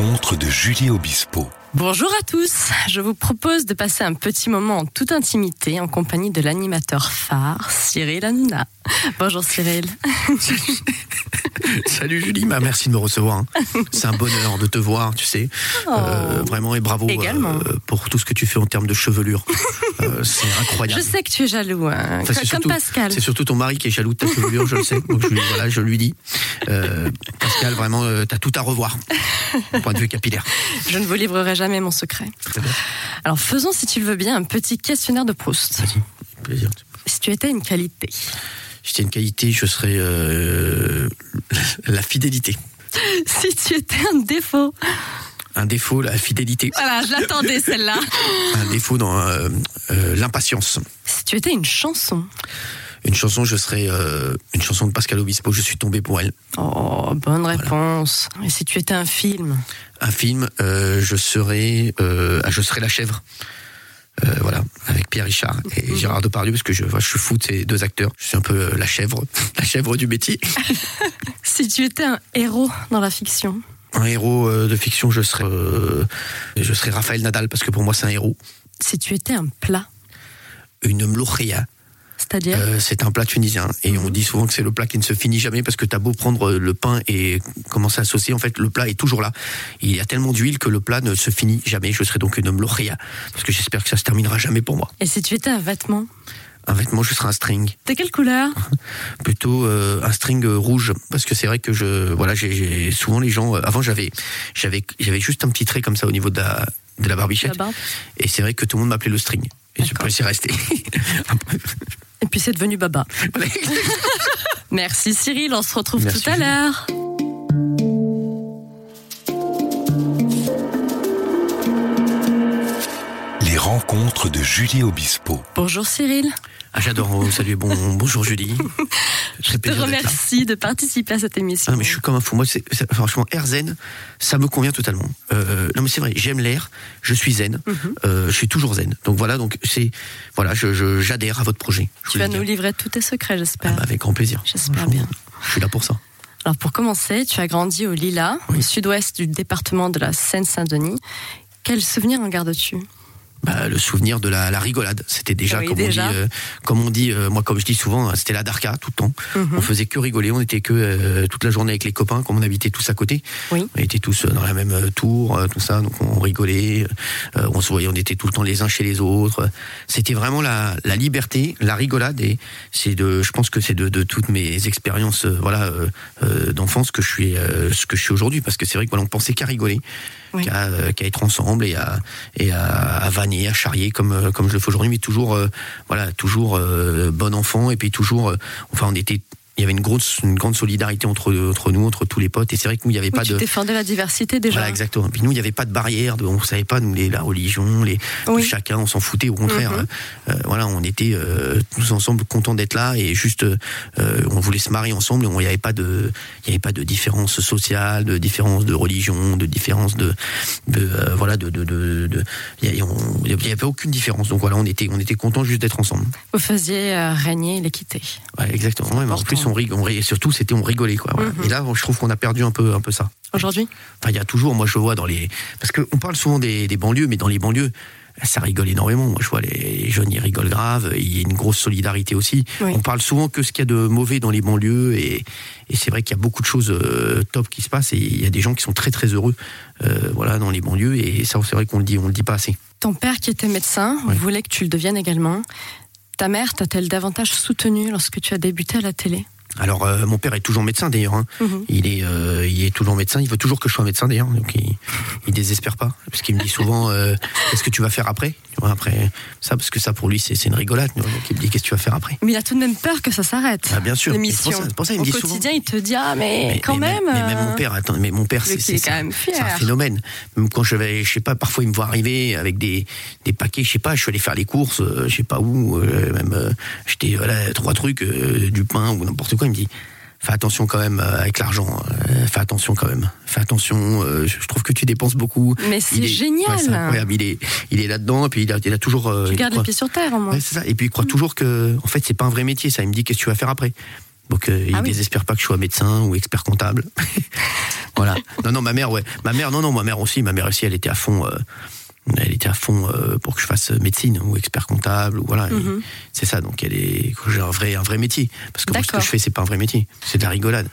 de Julie Obispo. Bonjour à tous, je vous propose de passer un petit moment en toute intimité en compagnie de l'animateur phare Cyril Hanouna. Bonjour Cyril. Salut Julie, bah, merci de me recevoir. hein. C'est un bonheur de te voir, tu sais. Euh, vraiment et bravo Oh. Également. euh, pour tout ce que tu fais en termes de chevelure. Euh, c'est incroyable. Je sais que tu es jaloux, hein, Enfin, comme surtout- Pascal. C'est surtout ton mari qui est jaloux de ta chevelure, je le sais. Donc je lui, voilà, je lui dis. Euh, Pascal, vraiment, euh, t'as tout à revoir. Au point de vue capillaire. Je ne vous livrerai jamais mon secret. Alors faisons, si tu le veux bien, un petit questionnaire de Proust. Vas-y, plaisir. Si tu étais une qualité. Si c'était une qualité, je serais euh, la fidélité. Si tu étais un défaut. Un défaut, la fidélité. Voilà, je l'attendais celle-là. Un défaut dans euh, euh, l'impatience. Si tu étais une chanson. Une chanson, je serais euh, une chanson de Pascal Obispo. Je suis tombé pour elle. Oh, bonne réponse. Et si tu étais un film. Un film, euh, je serais, euh, ah, je serais la chèvre. Voilà, avec Pierre Richard et Gérard Depardieu, parce que je, je suis fou de ces deux acteurs. Je suis un peu la chèvre, la chèvre du métier. Si tu étais un héros dans la fiction. Un héros de fiction, je serais, je serais Raphaël Nadal, parce que pour moi c'est un héros. Si tu étais un plat. Une mlouchia, C'est-à-dire euh, c'est un plat tunisien. Et on dit souvent que c'est le plat qui ne se finit jamais, parce que t'as beau prendre le pain et commencer à saucer, en fait le plat est toujours là. Il y a tellement d'huile que le plat ne se finit jamais. Je serai donc une mlouchia, parce que j'espère que ça se terminera jamais pour moi. Et si tu étais un vêtement. Un vêtement, je serai un string. De quelle couleur plutôt euh, un string euh, rouge parce que c'est vrai que je voilà j'ai- souvent les gens euh, avant j'avais j'avais j'avais juste un petit trait comme ça au niveau de la de la barbichette La barbe et c'est vrai que tout le monde m'appelait le string et je y rester Et puis c'est devenu Baba. Merci Cyril, on se retrouve Merci, tout à l'heure. Les rencontres de Julie Obispo. Bonjour Cyril, ah j'adore salut bon bonjour Julie je te remercie de participer à cette émission. Ah, mais je suis comme un fou. Moi, c'est, franchement, air zen, ça me convient totalement. Euh, non, mais c'est vrai, j'aime l'air, je suis zen, Mhm. euh, je suis toujours zen. Donc voilà, donc c'est, voilà, je, je- j'adhère à votre projet. Je Tu vas nous livrer tous tes secrets, Ah, j'espère. bah, avec grand plaisir. J'espère bien. Je suis là pour ça. Alors pour commencer, tu as grandi au Lila, Oui. au sud-ouest du département de la Seine-Saint-Denis. Quel souvenir en gardes-tu? Bah, le souvenir de la, la rigolade, c'était déjà, Oui, comme, déjà. On dit, euh, comme on dit, euh, moi comme je dis souvent, c'était la darka tout le temps. Mhm. On faisait que rigoler, on était que euh, toute la journée avec les copains, comme on habitait tous à côté. Oui. On était tous euh, dans la même euh, tour, euh, tout ça, donc on rigolait, euh, on se voyait, on était tout le temps les uns chez les autres. C'était vraiment la, la liberté, la rigolade, et c'est de, je pense que c'est de, de toutes mes expériences, voilà, d'enfance que je suis, euh, ce que je suis aujourd'hui, parce que c'est vrai que voilà, on pensait qu'à rigoler, Oui. qu'à euh, être ensemble et à et à, à vanner, à charrier comme euh, comme je le fais aujourd'hui, mais toujours euh, voilà, toujours euh, bon enfant et puis toujours, euh, enfin on était il y avait une grosse une grande solidarité entre entre nous entre tous les potes et c'est vrai que nous il n'y avait Oui, pas tu de défendais la diversité déjà. voilà, exactement. Puis nous, il n'y avait pas de barrière, de, on ne savait pas, nous, les, la religion, les, Oui. chacun, on s'en foutait, au contraire. Mhm. Euh, voilà, on était euh, tous ensemble contents d'être là et juste, euh, on voulait se marier ensemble il n'y avait pas de, il y avait pas de différence sociale, de différence de religion, de différence de, de voilà, de, de, de, de- il n'y avait aucune différence. Donc voilà, on était, on était contents juste d'être ensemble. Vous faisiez régner l'équité. Ouais, exactement. Ouais, mais en plus, on rigolait, rigolait- surtout, c'était on rigolait, quoi. voilà. Mhm. Et là, je trouve qu'on a perdu un peu, un peu ça. Aujourd'hui? Enfin, il y a toujours, moi je vois dans les. Parce qu'on parle souvent des, des banlieues, mais dans les banlieues, ça rigole énormément. Moi je vois les jeunes, ils rigolent grave, il y a une grosse solidarité aussi. Oui. On parle souvent que ce qu'il y a de mauvais dans les banlieues, et, et c'est vrai qu'il y a beaucoup de choses euh, top qui se passent, et il y a des gens qui sont très très heureux euh, voilà, dans les banlieues, et ça c'est vrai qu'on le dit, on le dit pas assez. Ton père qui était médecin Oui. voulait que tu le deviennes également. Ta mère t'a-t-elle davantage soutenu lorsque tu as débuté à la télé? Alors euh, mon père est toujours médecin d'ailleurs. hein. Mhm. Il est, euh, il est toujours médecin. Il veut toujours que je sois médecin d'ailleurs. Donc il, il désespère pas, parce qu'il me dit souvent, euh, qu'est-ce que tu vas faire après? Après ça, parce que ça pour lui c'est une rigolade. Donc il me dit, qu'est-ce que tu vas faire après? Mais il a tout de même peur que ça s'arrête. Ah, bien sûr. L'émission. Pour ça- ça qu'il Au me dit souvent- quotidien, il te dit ah mais, quand mais même. Mais, même mon père, attends, mais mon père, c'est un phénomène. Même quand je vais, je sais pas, parfois il me voit arriver avec des, des paquets, je sais pas, je suis allé faire les courses, je sais pas où, même j'étais voilà trois trucs, du pain ou n'importe quoi. Il me dit. Fais attention quand même euh, avec l'argent. euh, fais attention quand même. Fais attention. euh, je trouve que tu dépenses beaucoup. Mais c'est est- génial. ouais, incroyable. Il est, il est là-dedans. Et puis il a, il a toujours. Tu il gardes les croit- pieds sur terre au moins. Ouais, ça. Et puis il croit toujours que, en fait, c'est pas un vrai métier. Ça, il me dit qu'est-ce que tu vas faire après? Donc euh, il Ah oui. désespère pas que je sois médecin ou expert comptable. voilà. Non, non, ma mère, ouais. Ma mère, non, non, ma mère aussi. Ma mère aussi, elle était à fond. euh, elle était à fond euh, pour que je fasse médecine ou expert comptable ou voilà. Mhm. C'est ça. Donc elle est. J'ai un vrai, un vrai métier. Parce que moi, ce que je fais, c'est pas un vrai métier. C'est de la rigolade.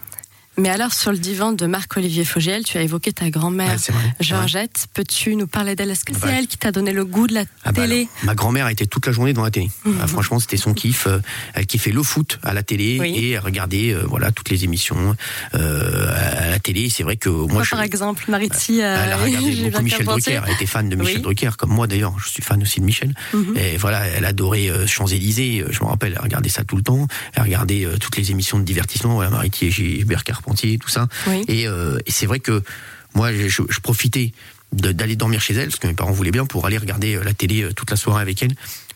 Mais alors, sur le divan de Marc-Olivier Fogiel, tu as évoqué ta grand-mère Ouais. Georgette. Peux-tu nous parler d'elle? Est-ce que c'est elle qui t'a donné le goût de la Ah bah télé? ma grand-mère était toute la journée devant la télé. Ah, franchement, c'était son kiff. Euh, Elle kiffait le foot à la télé Oui. et elle regardait euh, voilà toutes les émissions euh, à la télé. C'est vrai que moi, je, par exemple, Mariti, elle a regardé beaucoup Michel. Drucker. Elle était fan de Michel Oui. Drucker, comme moi d'ailleurs. Je suis fan aussi de Michel. Mhm. Et voilà, elle adorait Champs-Élysées. Je me rappelle, elle regardait ça tout le temps. Elle regardait toutes les émissions de divertissement, voilà, Mariti et Gilbert Carpentier, tout ça. Oui. Et, euh, et c'est vrai que moi, je, profitais d'aller dormir chez elle, parce que mes parents voulaient bien, pour aller regarder euh, la télé euh, toute la soirée avec elle.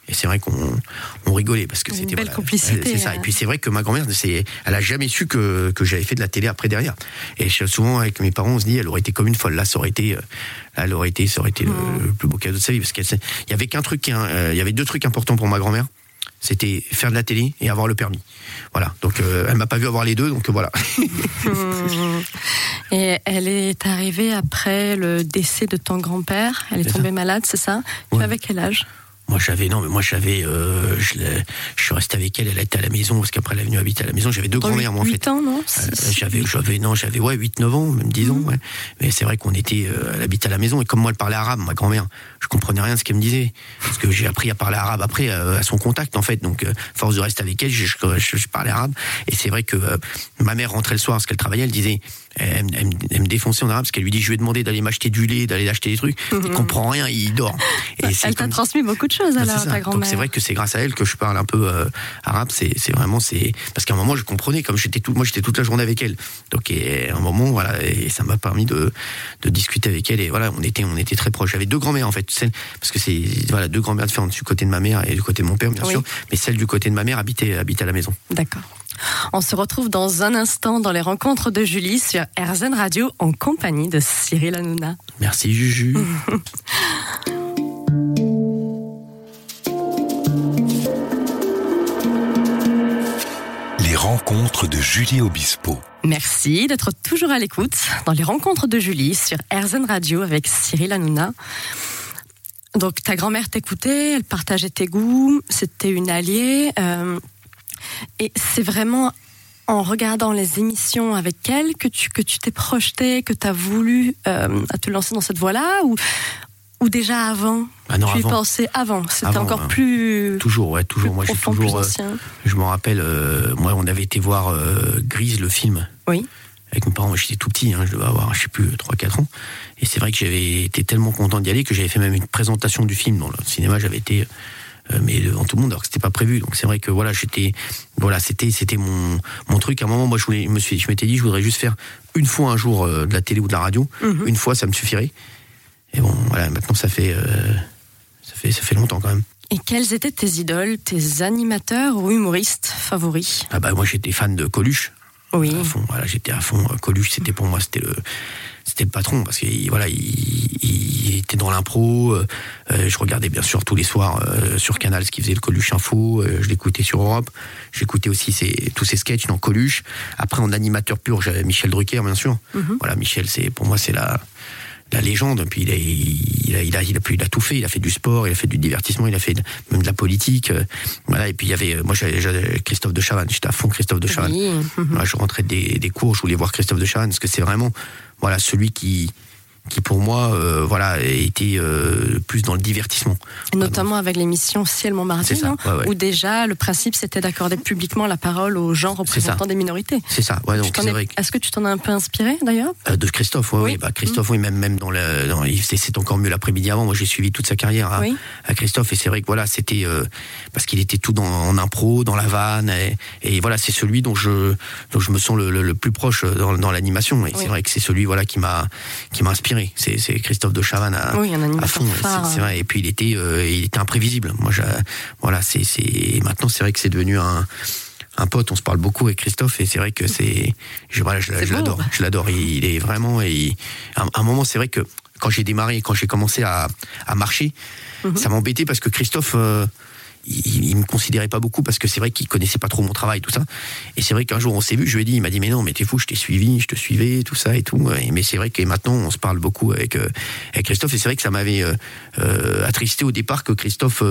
Et c'est vrai qu'on on rigolait parce que c'était belle voilà, complicité, C'est ça. hein. Et puis c'est vrai que ma grand-mère, elle a jamais su que, que j'avais fait de la télé après derrière. Et souvent avec mes parents, on se dit, elle aurait été comme une folle. Là, ça aurait été, là, elle aurait été, ça aurait été le, Mmh. le plus beau cadeau de sa vie, parce qu'elle, s'est- il y avait qu'un truc, hein, il y avait deux trucs importants pour ma grand-mère. C'était faire de la télé et avoir le permis. Voilà. Donc euh, elle m'a pas vu avoir les deux, donc voilà. Et elle est arrivée après le décès de ton grand-père. Elle est tombée malade, c'est ça? Tu avais quel âge? Moi j'avais non mais moi j'avais euh, je, je suis resté avec elle, elle était à la maison parce qu'après elle est venue habiter à la maison. J'avais deux grand-mères moi en 8 fait. ans, non Euh, j'avais j'avais non j'avais ouais 8 9 ans même 10 ans ouais. Mais c'est vrai qu'on était euh, elle habitait à la maison. Et comme moi elle parlait arabe ma grand-mère je comprenais rien de ce qu'elle me disait. Parce que j'ai appris à parler arabe après euh, à son contact en fait. Donc force de rester avec elle je, je, je- parlais arabe. Et c'est vrai que ma mère rentrait le soir parce qu'elle travaillait elle disait elle, me- elle me- elle me défonçait en arabe parce qu'elle lui dit je lui ai demandé d'aller m'acheter du lait d'aller acheter des trucs. Il comprend rien il dort. Et c'est Elle t'a transmis beaucoup de bah, alors, c'est Donc vrai que c'est grâce à elle que je parle un peu euh, arabe. C'est vraiment c'est parce qu'à un moment je comprenais comme j'étais tout moi j'étais toute la journée avec elle. Donc et à un moment voilà et ça m'a permis de de discuter avec elle et voilà on était on était très proches. J'avais deux grand-mères en fait celle parce que c'est voilà deux grand-mères différentes du côté de ma mère et du côté de mon père bien Oui. sûr, mais celle du côté de ma mère habitait habitait à la maison. D'accord. On se retrouve dans un instant dans les rencontres de Julie sur RZN Radio en compagnie de Cyril Hanouna. Merci Juju. Les rencontres de Julie Obispo. Merci d'être toujours à l'écoute dans les rencontres de Julie sur RZN Radio avec Cyril Hanouna. Donc ta grand-mère t'écoutait, elle partageait tes goûts, c'était une alliée. euh, et c'est vraiment en regardant les émissions avec elle que tu que tu t'es projeté, que tu as voulu euh, te lancer dans cette voie-là ou, ou déjà avant Ah non, Tu y avant. pensais avant, c'était encore ouais. plus, Toujours ouais toujours moi j'ai toujours plus euh, je me rappelle euh, moi on avait été voir euh, Grise le film. Oui. avec mes parents, j'étais tout petit, hein, je devais avoir, je sais plus, 3-4 ans. Et c'est vrai que j'avais été tellement content d'y aller que j'avais fait même une présentation du film dans le cinéma, j'avais été, euh, mais devant tout le monde, alors que c'était pas prévu. Donc c'est vrai que voilà, j'étais, voilà, c'était, c'était mon, mon truc. À un moment, moi, je voulais, je me suis, je m'étais dit, je voudrais juste faire une fois un jour de la télé ou de la radio. Mhm. Une fois, ça me suffirait. Et bon, voilà, maintenant, ça fait, euh, ça fait, ça fait longtemps quand même. Et quels étaient tes idoles, tes animateurs ou humoristes favoris? Ah bah, moi, j'étais fan de Coluche. Oui. à fond. Voilà, j'étais à fond. euh, Coluche, c'était pour moi, c'était le, c'était le patron parce qu'il voilà, il, il était dans l'impro. euh, je regardais bien sûr tous les soirs euh, sur Canal ce qu'il faisait le Coluche Info. euh, je l'écoutais sur Europe. J'écoutais aussi ses, tous ses sketchs dans Coluche. Après, en animateur pur, j'avais Michel Drucker, bien sûr. Mhm. Voilà, Michel, c'est pour moi, c'est la la légende. Puis il a, il a, il a, il a, il a tout fait. Il a fait du sport, il a fait du divertissement, il a fait de- même de la politique. euh, Voilà. Et puis il y avait, euh, moi, j'avais Christophe de Chavannes. J'étais à fond Christophe de Chavannes. Oui. Voilà, je rentrais des, des cours, je voulais voir Christophe de Chavannes, parce que c'est vraiment voilà, celui qui, qui pour moi, euh, voilà, était euh, plus dans le divertissement. Notamment avec l'émission Ciel Montmartre, non ouais, ouais. où déjà le principe c'était d'accorder publiquement la parole aux gens représentants des minorités. C'est ça, ouais, donc c'est es- vrai. Est-ce que tu t'en as un peu inspiré d'ailleurs? Euh, de Christophe, Oui. oui. bah Christophe, oui, même même dans le, dans, c'est- encore mieux l'après-midi avant. Moi, j'ai suivi toute sa carrière à, Oui. à Christophe, et c'est vrai que voilà, c'était parce qu'il était tout dans, en impro, dans la vanne, et, et voilà, c'est celui dont je dont je me sens le, le- le plus proche dans, dans l'animation. Et Oui. c'est vrai que c'est celui voilà qui m'a qui m'a inspiré. C'est c'est Christophe de Chavannes à, Oui, à fond. c'est- phare. C'est vrai. Et puis il était euh, il était imprévisible. Moi, je, voilà, c'est maintenant c'est vrai que c'est devenu un un pote, on se parle beaucoup avec Christophe et c'est vrai que c'est, je, voilà, je, C'est je beau. l'adore, je l'adore. Il, il est vraiment et il- à un, moment c'est vrai que quand j'ai démarré, quand j'ai commencé à, à marcher, Mhm. ça m'embêtait parce que Christophe, euh, il, il me considérait pas beaucoup parce que c'est vrai qu'il connaissait pas trop mon travail, tout ça. Et c'est vrai qu'un jour on s'est vu, je lui ai dit, il m'a dit mais non, mais t'es fou, je t'ai suivi, je te suivais, tout ça et tout. Et- mais c'est vrai que maintenant on se parle beaucoup avec, euh, avec Christophe et c'est vrai que ça m'avait euh, euh, attristé au départ que Christophe,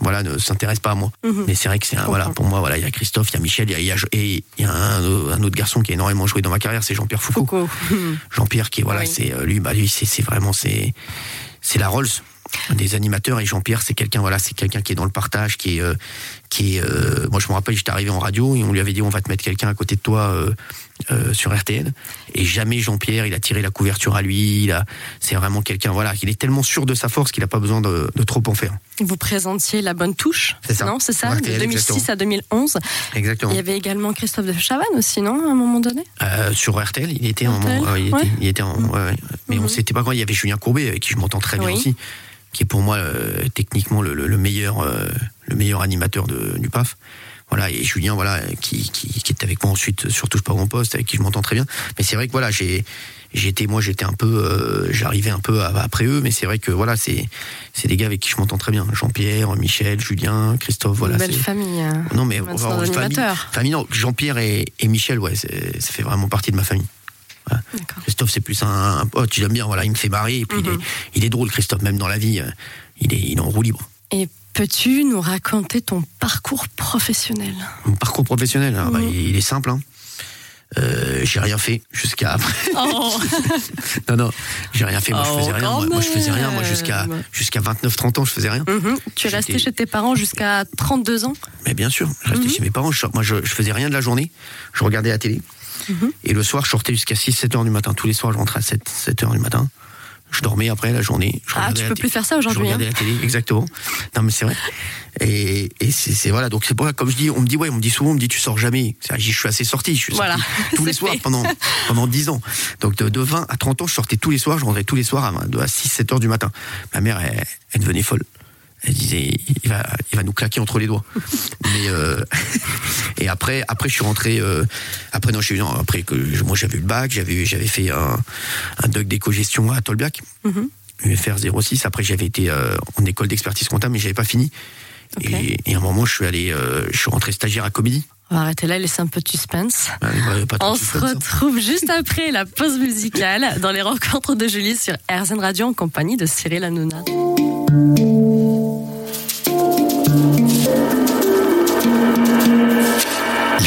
voilà, ne s'intéresse pas à moi. Mhm. Mais c'est vrai que c'est voilà, pour moi, voilà, il y a Christophe, il y a Michel, il y a, et il y a un, un autre garçon qui a énormément joué dans ma carrière, c'est Jean-Pierre Foucault. Foucault. Jean-Pierre qui voilà, Oui. c'est lui, bah lui, c'est c'est vraiment c'est c'est la Rolls des animateurs et Jean-Pierre c'est quelqu'un voilà c'est quelqu'un qui est dans le partage qui est euh, qui est euh, moi je me rappelle j'étais arrivé en radio et on lui avait dit on va te mettre quelqu'un à côté de toi euh, sur RTL et jamais Jean-Pierre il a tiré la couverture à lui il a c'est vraiment quelqu'un voilà il est tellement sûr de sa force qu'il a pas besoin de, de trop en faire Vous présentiez la bonne touche. C'est ça. Non, c'est ça, RTL, de 2006 exactement. à 2011. exactement Il y avait également Christophe de Chavannes aussi, non, à un moment donné? Sur RTL, il était RTL, moment, ouais, il, ouais. était, il était en, ouais, ouais. mais on Mhm. s'était pas quand il y avait Julien Courbet avec qui je m'entends très bien Oui. aussi, qui est pour moi euh, techniquement le, le- le meilleur, euh, le meilleur animateur de, du PAF. Voilà et Julien, voilà, qui, qui, qui est avec moi ensuite sur touche pas mon poste, avec qui je m'entends très bien. Mais c'est vrai que voilà, j'ai j'étais moi j'étais un peu euh, j'arrivais un peu après eux mais c'est vrai que voilà c'est c'est des gars avec qui je m'entends très bien Jean-Pierre Michel Julien Christophe voilà Une belle famille. non mais alors, famille, famille, non Jean-Pierre et, et Michel ouais ça fait vraiment partie de ma famille. Christophe, c'est plus un, un pote, j'aime bien, voilà, il me fait marrer, et puis il, est, il est drôle, Christophe, même dans la vie, euh, il est, il est en roue libre. Et peux-tu nous raconter ton parcours professionnel? Mon parcours professionnel, alors, bah, Mhm. il est simple, hein. Euh, j'ai rien fait jusqu'à après. Oh non, non, j'ai rien fait, moi je Oh, faisais rien. Moi, moi, je faisais rien, moi jusqu'à jusqu'à 29-30 ans, je faisais rien. Mhm. Tu es resté chez tes parents jusqu'à 32 ans? Mais bien sûr, je restais chez mes parents, je, moi je, je faisais rien de la journée, je regardais la télé. Mhm. Et le soir, je sortais jusqu'à 6-7 heures du matin. Tous les soirs, je rentrais à 7, 7 heures du matin. Je dormais après la journée. Je Ah, tu peux plus faire ça Je aujourd'hui. hein regardais la télé, exactement. Non, mais c'est vrai. Et, et c'est voilà. Donc c'est pour ça, comme je dis, on me dit ouais, on me dit souvent, on me dit tu sors jamais. Je suis assez sorti. Je suis Voilà. sorti tous les C'est soirs fait. pendant pendant 10 ans. Donc de, de 20 à 30 ans, je sortais tous les soirs. Je rentrais tous les soirs à, à 6-7 heures du matin. Ma mère, elle, elle devenait folle. Elle disait, il va, il va nous claquer entre les doigts. Mais euh, et après, après, je suis rentré. euh, après, non, je suis non, après que moi j'avais eu le bac, j'avais, j'avais fait un, un doc d'éco-gestion à Tolbiac, Mhm. UFR 06. Après, j'avais été euh, en école d'expertise comptable, mais j'avais pas fini. Et, et à un moment, je suis allé, je suis rentré stagiaire à Comédie. On va arrêter là, laisser un peu de suspense. Ouais, trop On se suspense, hein. retrouve juste après la pause musicale dans les rencontres de Julie sur RZN Radio en compagnie de Cyril Hanouna.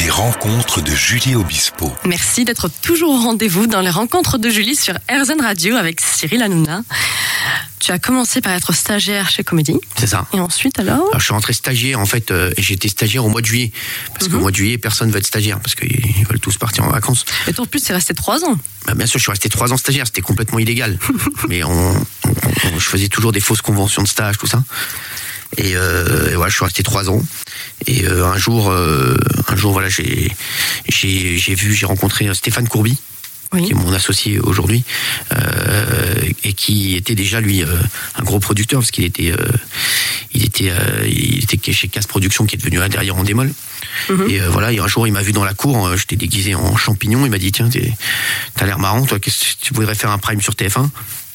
Les rencontres de Julie Obispo. Merci d'être toujours au rendez-vous dans les rencontres de Julie sur RZN Radio avec Cyril Hanouna. Tu as commencé par être stagiaire chez Comédie. C'est ça. Et ensuite alors Alors, je suis rentré stagiaire, en fait, euh, et j'étais stagiaire au mois de juillet. Parce qu'au mois de juillet, personne ne veut être stagiaire, parce qu'ils veulent tous partir en vacances. Et toi en plus c'est resté trois ans. Bah, bien sûr, je suis resté trois ans stagiaire, c'était complètement illégal. Mais on, on- on- je faisais toujours des fausses conventions de stage, tout ça. Et, euh, et voilà, je suis resté trois ans. Et euh, un jour, euh, un jour, voilà, j'ai, j'ai, j'ai vu, j'ai rencontré euh, Stéphane Courby, Oui. qui est mon associé aujourd'hui, euh, et qui était déjà lui euh, un gros producteur parce qu'il était, euh, il était, euh, il était chez Casse Production, qui est devenu derrière en démol. Mhm. Et euh, voilà, et un jour, il m'a vu dans la cour, j'étais déguisé en champignon, il m'a dit tiens, t'as l'air marrant, toi, tu voudrais faire un prime sur TF1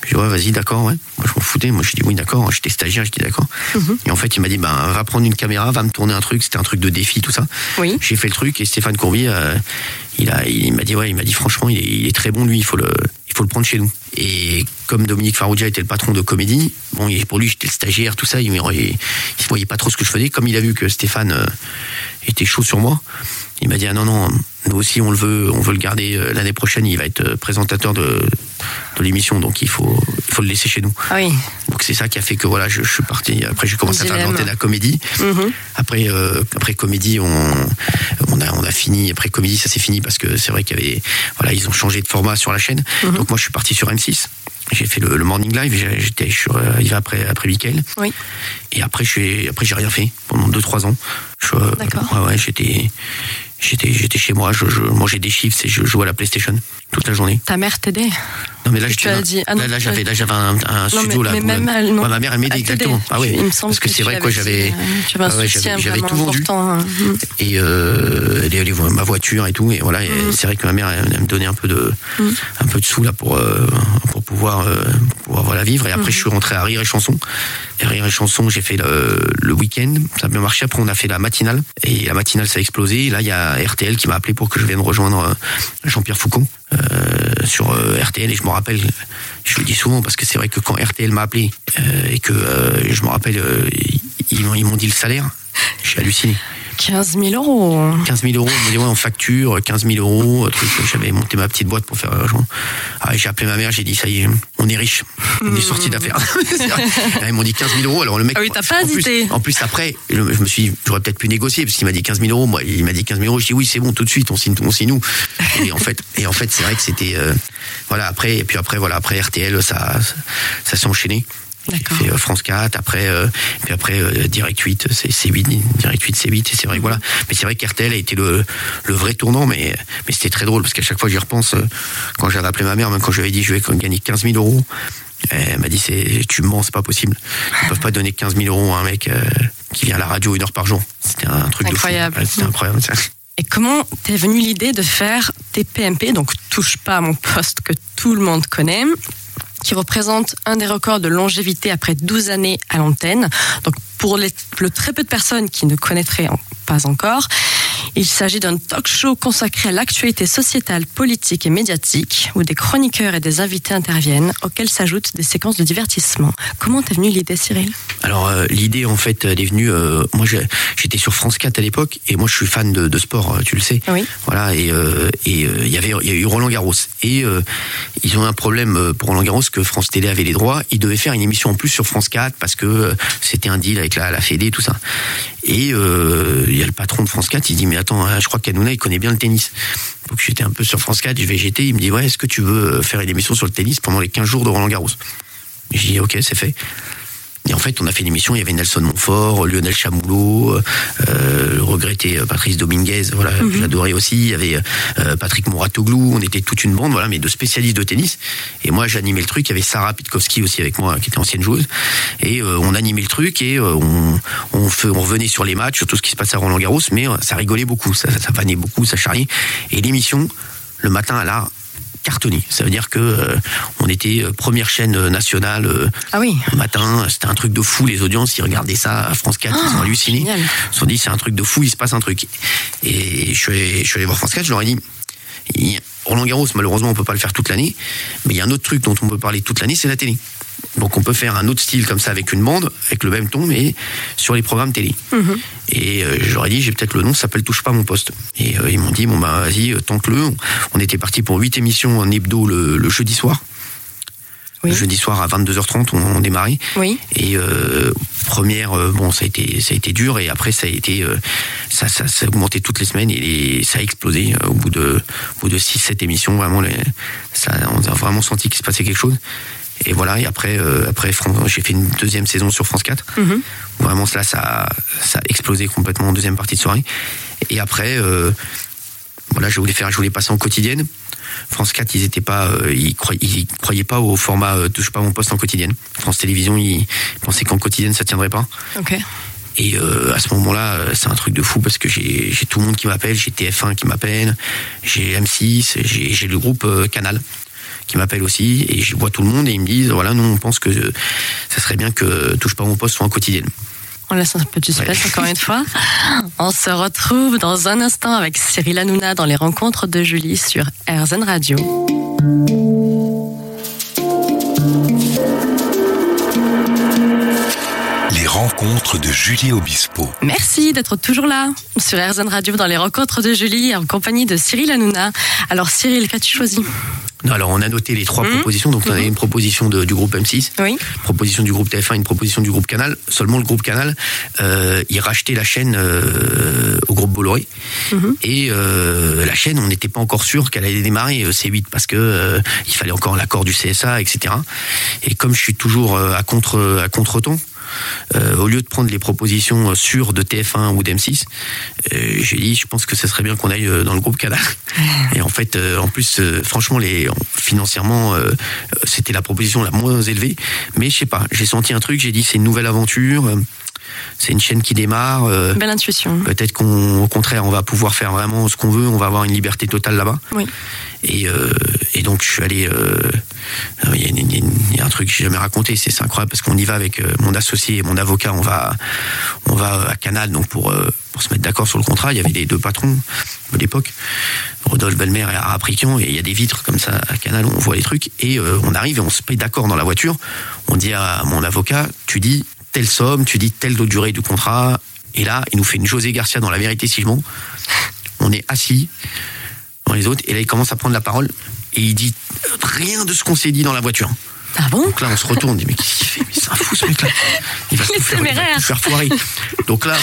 J'ai dit ouais, vas-y, d'accord, ouais. Moi, je m'en foutais, moi, je dis oui, d'accord, j'étais stagiaire, je dis d'accord. Mhm. Et en fait, il m'a dit ben, va prendre une caméra, va me tourner un truc, c'était un truc de défi, tout ça. Oui. J'ai fait le truc et Stéphane Courby, euh, il a, il m'a dit ouais, il m'a dit franchement, il est, il est très bon lui, il faut le, il faut le prendre chez nous. Et comme Dominique Farrugia était le patron de comédie, bon, pour lui j'étais le stagiaire, tout ça, il, il, il voyait pas trop ce que je faisais. Comme il a vu que Stéphane euh, était chaud sur moi, il m'a dit ah non non, nous aussi on le veut, on veut le garder euh, l'année prochaine, il va être euh, présentateur de, de l'émission, donc il faut, il faut le laisser chez nous. Ah oui. Donc c'est ça qui a fait que voilà, je, je suis parti. Après j'ai commencé à l'antenne à comédie. Mhm. Après, euh, après comédie, on, on a, on a fini. Après comédie, ça s'est fini parce que c'est vrai qu'il y avait, voilà, ils ont changé de format sur la chaîne. Mhm. Donc moi, je suis parti sur M6. J'ai fait le, le morning live. j'ai- J'étais sur euh, arrivé après après Mickaël. Oui. Et après, suis, après j'ai rien fait pendant 2-3 ans. D'accord. Ouais, ouais, j'étais, j'étais, j'étais chez moi. Je, je mangeais des chiffres et je jouais à la PlayStation toute la journée. Ta mère t'aidait. Non mais là, Tu as dit- ah non, là, j'avais là j'avais un, un Non, studio mais- là. mais où- même elle, non. Ouais, ma mère elle m'aidait Elle exactement. Ah oui. Il me semble parce que, que c'est vrai quoi, j'avais euh, un ouais, j'avais- tout vendu. hein. Mhm. et euh, les- les- ma voiture et tout et voilà et c'est vrai que ma mère elle, elle me donnait un peu de Mm. un peu de sous là pour euh, pour pouvoir, euh, pouvoir voilà, vivre. Et après, je suis rentré à Rire et Chanson. Et Rire et Chanson, j'ai fait le, le week-end. Ça a bien marché. Après, on a fait la matinale. Et la matinale, ça a explosé. Là, il y a RTL qui m'a appelé pour que je vienne rejoindre euh, Jean-Pierre Foucault euh, sur euh, RTL. Et je me rappelle, je le dis souvent parce que c'est vrai que quand RTL m'a appelé et que je me rappelle, ils m'ont dit le salaire, j'ai halluciné. 15 000 euros. 15 000 euros, on me dit ouais, en facture, 15 000 euros, truc, j'avais monté ma petite boîte pour faire euh, genre, ah, j'ai appelé ma mère, j'ai dit ça y est, on est riche, on est sorti d'affaires. Là, Ils m'ont dit 15 000 euros, alors le mec. Ah oui, t'as pas en plus- hésité. En plus, après, je, me suis, dit, j'aurais peut-être pu négocier parce qu'il m'a dit 15 000 euros, moi, il m'a dit 15 000 euros, je dis oui, c'est bon, tout de suite, on signe, on signe nous. Et en fait, et en fait, c'est vrai que c'était, euh, voilà, après, et puis après, voilà, après RTL, ça, ça, ça s'est enchaîné. Fait euh, France 4, après, euh, puis après euh, Direct 8, c'est c'est 8, Direct 8, c'est 8, et c'est vrai voilà. Mais c'est vrai qu'RTL a été le, le vrai tournant, mais, mais c'était très drôle, parce qu'à chaque fois j'y repense, euh, quand j'avais appelé ma mère, même quand je lui avais dit je vais gagner 15 000 euros, elle m'a dit c'est tu me mens, c'est pas possible. Ils peuvent pas donner 15 000 euros à un mec qui vient à la radio une heure par jour. C'était un truc Incroyable. de fou. Ouais, C'était incroyable. ça. Et comment t'es venue l'idée de faire TPMP, donc touche pas à mon poste que tout le monde connaît, qui représente un des records de longévité après 12 années à l'antenne. Donc pour le très peu de personnes qui ne connaîtraient en- pas encore, il s'agit d'un talk show consacré à l'actualité sociétale, politique et médiatique, où des chroniqueurs et des invités interviennent, auxquels s'ajoutent des séquences de divertissement. Comment t'es venue l'idée, Cyril? Alors euh, l'idée en fait elle est venue. euh, moi j'étais sur France 4 à l'époque et moi je suis fan de, de sport, euh, tu le sais. Oui. Voilà et euh, et il y avait y a eu Roland Garros et ils ont un problème pour Roland Garros que France Télé avait les droits. Ils devaient faire une émission en plus sur France 4 parce que c'était un deal avec la, la Fédé tout ça. Et il y a le patron de France 4, il dit mais attends, hein, je crois qu'Anouna il connaît bien le tennis. Donc j'étais un peu sur France 4, je vais jeter, il me dit ouais est-ce que tu veux euh, faire une émission sur le tennis pendant les 15 jours de Roland Garros? J'ai dit ok c'est fait. Et en fait, on a fait une émission, il y avait Nelson Montfort, Lionel Chamoulot, euh, le regretté euh, Patrice Dominguez, voilà, que j'adorais aussi. Il y avait euh, Patrick Mouratoglou, on était toute une bande, voilà, mais de spécialistes de tennis. Et moi, j'animais le truc. Il y avait Sarah Pitkowski aussi avec moi, qui était ancienne joueuse. Et euh, on animait le truc et euh, on, on, fait- on revenait sur les matchs, sur tout ce qui se passait à Roland Garros, mais euh, ça rigolait beaucoup, ça, ça, ça vannait beaucoup, ça charriait. Et l'émission, le matin, elle a cartonné. Ça veut dire que euh, on était euh, première chaîne euh, nationale. euh, Ah oui. le matin, c'était un truc de fou. Les audiences, ils regardaient ça à France 4, ils ont halluciné. génial. Ils se sont dit, c'est un truc de fou, il se passe un truc. Et je suis allé, je suis allé voir France 4, je leur ai dit, Roland Garros, malheureusement, on peut pas le faire toute l'année, mais il y a un autre truc dont on peut parler toute l'année, c'est la télé. Donc on peut faire un autre style comme ça avec une bande, avec le même ton, mais sur les programmes télé. Et euh, ai dit, j'ai peut-être le nom, ça s'appelle Touche pas mon poste. Et euh, ils m'ont dit, bon bah vas-y, euh, tente-le. On était parti pour huit émissions en hebdo le, le jeudi soir. Oui. Le jeudi soir à 22h30, on, on démarrait. Oui. Et euh, première, euh, bon, ça a été, ça a été dur, et après ça a été, euh, ça, ça, ça a augmenté toutes les semaines et les- ça a explosé au bout de, au bout de 6-7 émissions. Vraiment, les, ça, on a vraiment senti qu'il se passait quelque chose. Et voilà. Et après, euh, après, j'ai fait une deuxième saison sur France 4. Mhm. Vraiment, là, ça, ça a explosé complètement en deuxième partie de soirée. Et après, euh, voilà, je voulais faire, je voulais passer en quotidienne. France 4, ils étaient pas, euh, ils, croyaient, ils croyaient pas au format touche pas mon poste en quotidienne. France Télévisions, ils pensaient qu'en quotidienne ça tiendrait pas. Ok. Et euh, à ce moment-là, c'est un truc de fou parce que j'ai tout le monde qui m'appelle, j'ai TF1 qui m'appelle, j'ai M6, j'ai j'ai le groupe euh, Canal qui m'appelle aussi et je vois tout le monde et ils me disent voilà nous on pense que euh, ça serait bien que touche pas mon poste soit en quotidienne. On laisse un peu de suspense Ouais. encore une fois. On se retrouve dans un instant avec Cyril Hanouna dans les rencontres de Julie sur RZN Radio. Rencontres de Julie Obispo. Merci d'être toujours là sur RZN Radio dans les rencontres de Julie en compagnie de Cyril Hanouna. Alors Cyril, qu'as-tu choisi? Non, alors on a noté les trois Mhm. propositions, donc on a une proposition de- du groupe M6, Oui. proposition du groupe TF1, une proposition du groupe Canal. Seulement le groupe Canal, euh, il rachetait la chaîne euh, au groupe Bolloré. Et euh, la chaîne, on n'était pas encore sûr qu'elle allait démarrer euh, C8 parce que euh, il fallait encore l'accord du CSA, etc. Et comme je suis toujours à contre à contre-temps, euh, au lieu de prendre les propositions euh, sûres de TF1 ou d'M6, euh, j'ai dit, je pense que ce serait bien qu'on aille dans le groupe Canal. Et en fait, euh, en plus, franchement, les financièrement, c'était la proposition la moins élevée. Mais je sais pas, j'ai senti un truc, j'ai dit, c'est une nouvelle aventure. C'est une chaîne qui démarre. euh, Belle intuition. Peut-être qu'au contraire, on va pouvoir faire vraiment ce qu'on veut. On va avoir une liberté totale là-bas. Oui. Et, euh, et donc, je suis allé, euh, Il y, a y un truc que j'ai jamais raconté, c'est incroyable parce qu'on y va avec mon associé et mon avocat, on va, on va à Canal donc pour pour se mettre d'accord sur le contrat. Il y avait les deux patrons de l'époque, Rodolphe Belmer et Araprikian, et il y a des vitres comme ça à Canal où on voit les trucs et euh, on arrive et on se met d'accord dans la voiture. On dit à mon avocat, tu dis telle somme, tu dis telle durée du contrat, et là il nous fait une José Garcia dans la vérité si je mens. On est assis dans les autres et là il commence à prendre la parole et il dit rien de ce qu'on s'est dit dans la voiture. Ah bon Donc là, on se retourne, on dit, mais qu'est-ce qu'il fait Mais c'est un fou ce mec-là. Il va, tout faire, foirer. Donc là,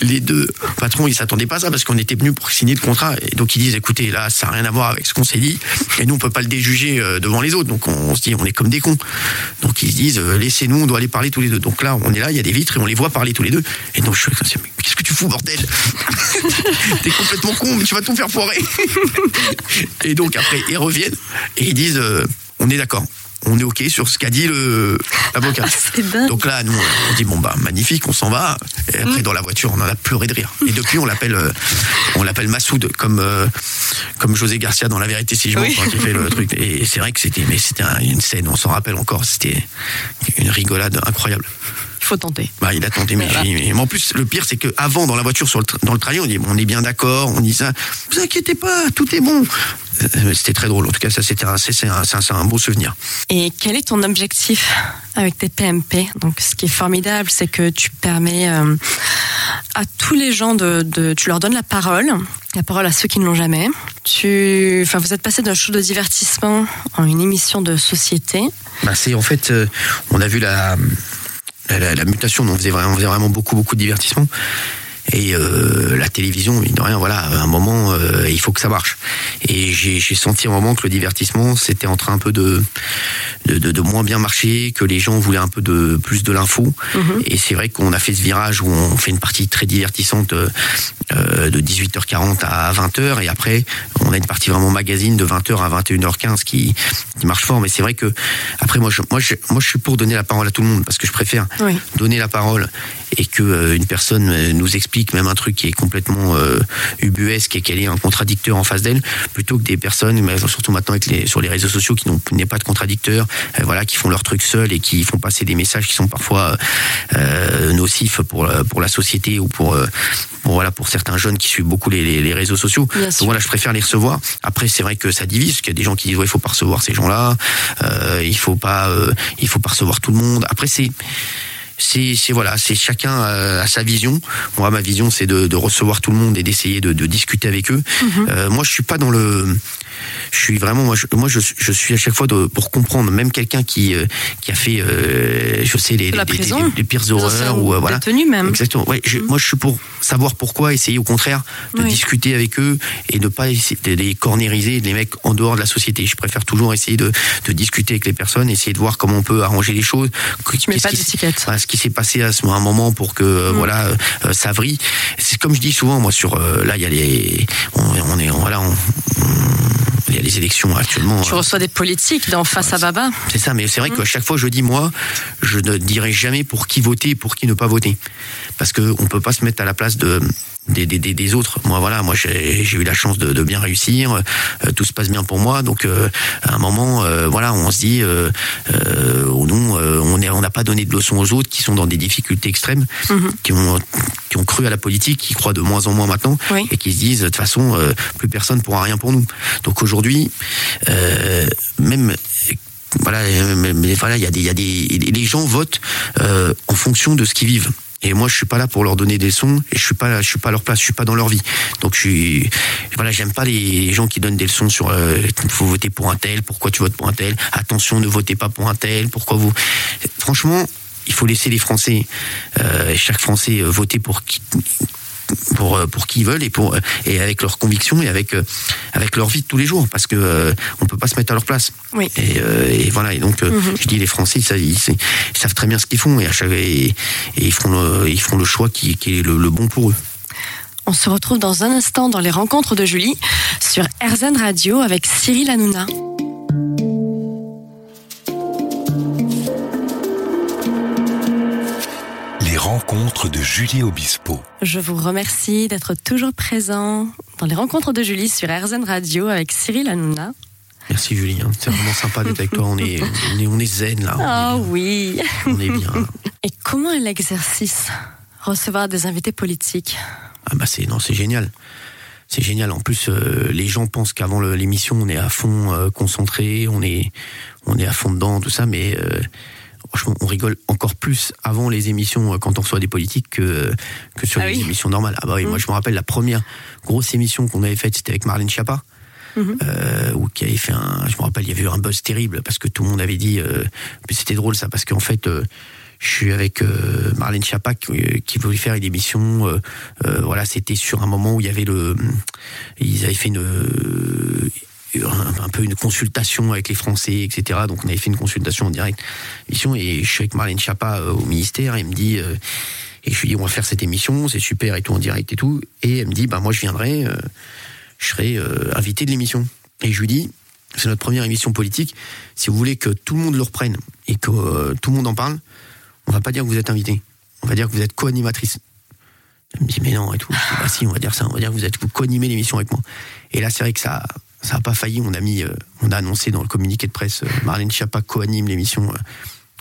les deux patrons, ils s'attendaient pas à ça parce qu'on était venus pour signer le contrat. Et donc ils disent, écoutez, là, ça n'a rien à voir avec ce qu'on s'est dit. Et nous, on peut pas le déjuger euh, devant les autres. Donc on, on se dit, on est comme des cons. Donc ils se disent, euh, laissez-nous, on doit aller parler tous les deux. Donc là, on est là, il y a des vitres et on les voit parler tous les deux. Et donc je suis comme ça, mais qu'est-ce que tu fous, bordel T'es complètement con, mais tu vas tout faire foirer. et donc après, ils reviennent et ils disent, euh, on est d'accord. On est OK sur ce qu'a dit le- l'avocat. Donc là, nous, on dit bon bah magnifique, on s'en va. Et après, dans la voiture, on en a pleuré de rire. Et depuis, on l'appelle, euh, on l'appelle Massoud, comme euh, comme José Garcia dans La Vérité si je Oui. quand il fait le truc. Et c'est vrai que c'était, une scène, on s'en rappelle encore. C'était une rigolade incroyable. Il faut tenter. Bah, il a tenté, mais, Voilà. mais- en plus, le pire, c'est que avant dans la voiture, sur le tra- dans le trajet, on dit, on est bien d'accord, on dit ça, vous inquiétez pas, tout est bon. Euh, C'était très drôle. En tout cas, ça, c'était un, c'est un, beau souvenir. Et quel est ton objectif avec tes PMP Donc, ce qui est formidable, c'est que tu permets euh, à tous les gens de, de- tu leur donnes la parole, la parole à ceux qui ne l'ont jamais. Tu, enfin, vous êtes passé d'un show de divertissement en une émission de société. Bah, c'est en fait, euh, on a vu la, la- mutation, on faisait, vraiment, on faisait vraiment beaucoup, beaucoup de divertissement. Et euh, la télévision, mine de rien, voilà, à un moment, euh, il faut que ça marche. Et j'ai senti à un moment que le divertissement, c'était en train un peu de, de, de- de moins bien marcher, que les gens voulaient un peu de plus de l'info. Et c'est vrai qu'on a fait ce virage où on fait une partie très divertissante euh, euh, de 18h40 à 20h, et après, on a une partie vraiment magazine de 20h à 21h15 qui, qui marche fort. Mais c'est vrai que après, moi, je, moi, je, moi, je suis pour donner la parole à tout le monde parce que je préfère Oui. donner la parole et que euh, une personne euh, nous explique même un truc qui est complètement euh, ubuesque et qu'elle ait un contradicteur en face d'elle, plutôt que des personnes, surtout maintenant avec les, sur les réseaux sociaux, qui n'ont pas de contradicteur, euh, voilà, qui font leur truc seuls et qui font passer des messages qui sont parfois euh, nocifs pour la- pour la société ou pour euh, pour, voilà pour certains jeunes qui suivent beaucoup les, les, les réseaux sociaux. Donc voilà, je préfère les recevoir. Après, c'est vrai que ça divise, parce qu'il y a des gens qui disent ouais, il faut pas recevoir ces gens-là, euh, il faut pas, euh, il faut pas recevoir tout le monde. Après, c'est c'est voilà, c'est chacun euh, a sa vision. Moi, ma vision, c'est de, de recevoir tout le monde et d'essayer de, de discuter avec eux. Euh, moi, je suis pas dans le je suis vraiment moi je, moi je, je suis à chaque fois de, pour comprendre même quelqu'un qui euh, qui a fait euh, je sais les, les, prison. les- les pires horreurs ou euh, voilà même. exactement ouais, je- moi je suis pour savoir pourquoi essayer au contraire de Oui. discuter avec eux et de pas essayer de les cornériser les mecs en dehors de la société je préfère toujours essayer de, de discuter avec les personnes essayer de voir comment on peut arranger les choses Tu mets Qu'est-ce pas qui- d'étiquette. voilà, ce qui s'est passé à ce un moment pour que euh, voilà euh, euh, ça vrille c'est comme je dis souvent moi sur là il y a les on, on est voilà on- on- il y a les élections actuellement Tu euh, reçois des politiques dans Face à Baba. c'est ça, mais c'est vrai qu'à chaque fois je dis moi, je ne dirai jamais pour qui voter et pour qui ne pas voter, parce que on peut pas se mettre à la place de des, des, des, autres. Moi voilà, moi j'ai eu la chance de, de bien réussir, euh, tout se passe bien pour moi, donc euh, à un moment euh, voilà, on se dit euh, euh, nous euh, on est on n'a pas donné de leçons aux autres qui sont dans des difficultés extrêmes, qui ont qui ont cru à la politique, qui croient de moins en moins maintenant Oui. et qui se disent de toute façon euh, plus personne pourra rien pour nous. Donc aujourd'hui, euh, même voilà, mais, mais voilà, il y a des, il y a des, les gens votent euh, en fonction de ce qu'ils vivent. Et moi, je suis pas là pour leur donner des leçons, et je suis pas, je suis pas à leur place, je suis pas dans leur vie. Donc, je suis, voilà, j'aime pas les gens qui donnent des leçons sur, euh, faut voter pour un tel, pourquoi tu votes pour un tel, attention, ne votez pas pour un tel, pourquoi vous. Franchement, il faut laisser les Français, euh, chaque Français euh, voter pour qui, pour euh, pour qui ils veulent et pour euh, et avec leurs convictions et avec euh, avec leur vie de tous les jours parce que euh, on peut pas se mettre à leur place Oui. et, euh, et voilà et donc euh, je dis les Français ça, ils, ils savent très bien ce qu'ils font et à chaque et, et ils feront le, ils feront le choix qui, qui est le, le bon pour eux On se retrouve dans un instant dans les rencontres de Julie sur RZN Radio avec Cyril Hanouna. Rencontres de Julie Obispo. Je vous remercie d'être toujours présent dans les rencontres de Julie sur RZN Radio avec Cyril Hanouna. Merci Julie, hein. c'est vraiment sympa d'être avec toi. On est, on est, on est zen là. Ah oui. On est bien. Et comment est l'exercice Recevoir des invités politiques? Ah bah c'est non, c'est génial. C'est génial. En plus, euh, les gens pensent qu'avant l'émission, on est à fond euh, concentré, on est, on est à fond dedans, tout ça, mais euh, franchement, on rigole encore plus avant les émissions euh, quand on reçoit des politiques que, que sur Ah les oui émissions normales. Ah bah oui, Mm. moi je me rappelle la première grosse émission qu'on avait faite, c'était avec Marlène Schiappa. Mhm. euh, ou qui avait fait un, je me rappelle, il y avait eu un buzz terrible parce que tout le monde avait dit, euh, c'était drôle ça parce qu'en fait, euh, je suis avec euh, Marlène Schiappa qui, qui voulait faire une émission, euh, euh, voilà, c'était sur un moment où il y avait le, ils avaient fait une, euh, un, peu une consultation avec les Français, etc. Donc on avait fait une consultation en direct, émission, et je suis avec Marlène Schiappa euh, au ministère, et elle me dit. euh, et je lui dis, on va faire cette émission, c'est super et tout en direct et tout. Et elle me dit, bah moi je viendrai, euh, je serai euh, invité de l'émission. Et je lui dis, c'est notre première émission politique. Si vous voulez que tout le monde le reprenne et que tout le monde en parle, on va pas dire que vous êtes invité. On va dire que vous êtes co-animatrice. Elle me dit, mais non, et tout. Je dis, bah si, on va dire ça. On va dire que vous êtes vous co-animez l'émission avec moi. Et là, c'est vrai que ça, ça a pas failli. On a mis, euh, on a annoncé dans le communiqué de presse, euh, Marlène Schiappa co-anime l'émission. euh,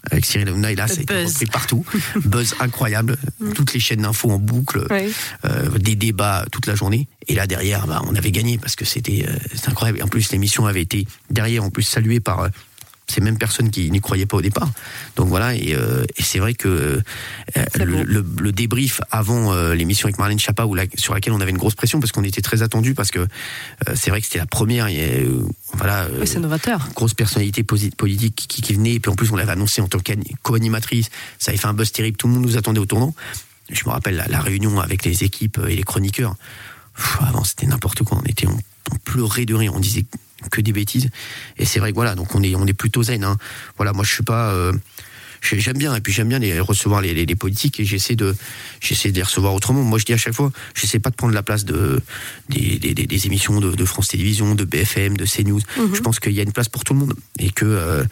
avec Cyril Hanouna, et là, ça a été buzz. repris partout. buzz incroyable. Toutes les chaînes d'infos en boucle Oui. euh, des débats toute la journée. Et là derrière, bah, on avait gagné parce que c'était euh, incroyable. Et en plus, l'émission avait été derrière en plus saluée par euh, ces mêmes personnes qui n'y croyaient pas au départ. Donc voilà, et, euh, et c'est vrai que euh, le, beau. le- le débrief avant euh, l'émission avec Marlène où la- sur laquelle on avait une grosse pression parce qu'on était très attendu parce que c'est vrai que c'était la première. Et, voilà. Oui, c'est novateur. grosse personnalité politique qui, qui venait, et puis en plus on l'avait annoncé en tant que co-animatrice, ça avait fait un buzz terrible, tout le monde nous attendait au tournant. Je me rappelle la, la réunion avec les équipes et les chroniqueurs. Pff, avant c'était n'importe quoi, on était, on, on pleurait de rire, on disait que des bêtises. Et c'est vrai que voilà, donc on est, on est plutôt zen. Hein. Voilà, moi je suis pas. euh, j'ai- J'aime bien, et puis j'aime bien les, recevoir les, les, les politiques et j'essaie de, j'essaie de les recevoir autrement. Moi, je dis à chaque fois, j'essaie pas de prendre la place de, des, des, des- des émissions de, de France Télévisions, de BFM, de CNews. Mhm. Je pense qu'il y a une place pour tout le monde et que, euh,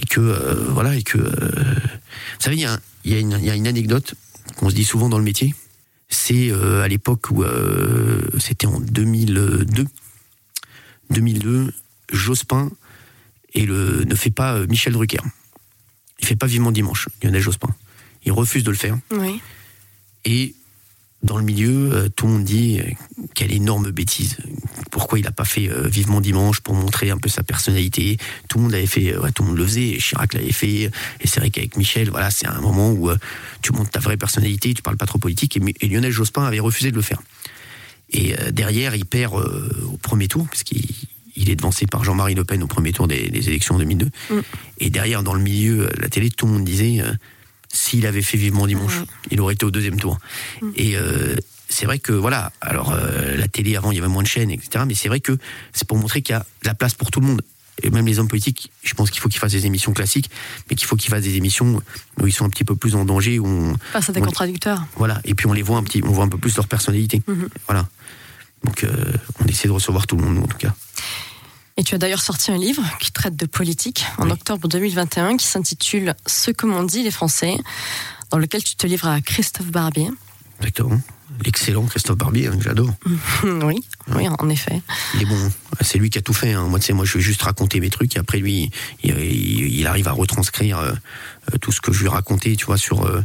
et que, euh, voilà, et que, euh, vous savez, il y a, il y, a une- il y a une anecdote qu'on se dit souvent dans le métier. C'est à l'époque où c'était en 2002. 2002, Jospin et le, ne fait pas euh, Michel Drucker. Il fait pas Vivement Dimanche, Lionel Jospin. Il refuse de le faire. Oui. Et dans le milieu, euh, tout le monde dit euh, quelle énorme bêtise. Pourquoi il n'a pas fait Vivement Dimanche pour montrer un peu sa personnalité? Tout le monde l'avait fait, ouais, tout le monde le faisait. Chirac l'avait fait. Et c'est vrai qu'avec Michel, voilà, c'est un moment où tu montres ta vraie personnalité, tu parles pas trop politique. Et Lionel Jospin avait refusé de le faire. Et euh, derrière, il perd euh, au premier tour, parce qu'il il est devancé par Jean-Marie Le Pen au premier tour des, des élections en 2002. Mm. Et derrière, dans le milieu, euh, la télé, tout le monde disait, euh, s'il avait fait Vivement Dimanche, Mm. il aurait été au deuxième tour. Et euh, c'est vrai que, voilà, alors euh, la télé, avant, il y avait moins de chaînes, etc. Mais c'est vrai que c'est pour montrer qu'il y a de la place pour tout le monde. Et même les hommes politiques, je pense qu'il faut qu'ils fassent des émissions classiques, mais qu'il faut qu'ils fassent des émissions où ils sont un petit peu plus en danger, où on, Face à des on- contradicteurs. voilà, et puis on les voit un petit, on voit un peu plus leur personnalité. Mhm. Voilà. Donc euh, on essaie de recevoir tout le monde, nous, en tout cas. Et tu as d'ailleurs sorti un livre qui traite de politique en Oui. octobre 2021 qui s'intitule Ce que m'ont dit les Français, dans lequel tu te livres à Christophe Barbier. Exactement. L'excellent Christophe Barbier, hein, que j'adore. oui, oui, en effet. Il est bon. C'est lui qui a tout fait. hein. Moi, tu sais, moi, je vais juste raconter mes trucs et après, lui, il, il- il arrive à retranscrire euh, euh, tout ce que je lui ai raconté, tu vois, sur, euh,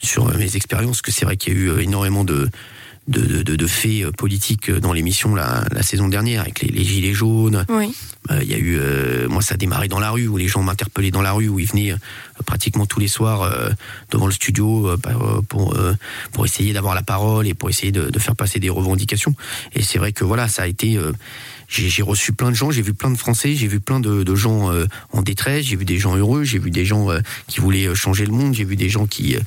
sur mes expériences. Parce que c'est vrai qu'il y a eu énormément de, de, de, de- de faits euh, politiques euh, dans l'émission la, la saison dernière, avec les, les gilets jaunes, Oui, Euh, Il y a eu, euh, moi, ça a démarré dans la rue où les gens m'interpellaient dans la rue où ils venaient euh, pratiquement tous les soirs euh, devant le studio euh, euh, pour euh, pour essayer d'avoir la parole et pour essayer de, de faire passer des revendications. Et c'est vrai que voilà, ça a été. J'ai reçu plein de gens, j'ai vu plein de Français, j'ai vu plein de, de gens euh, en détresse, j'ai vu des gens heureux, j'ai vu des gens euh, qui voulaient euh, changer le monde, j'ai vu des gens qui euh,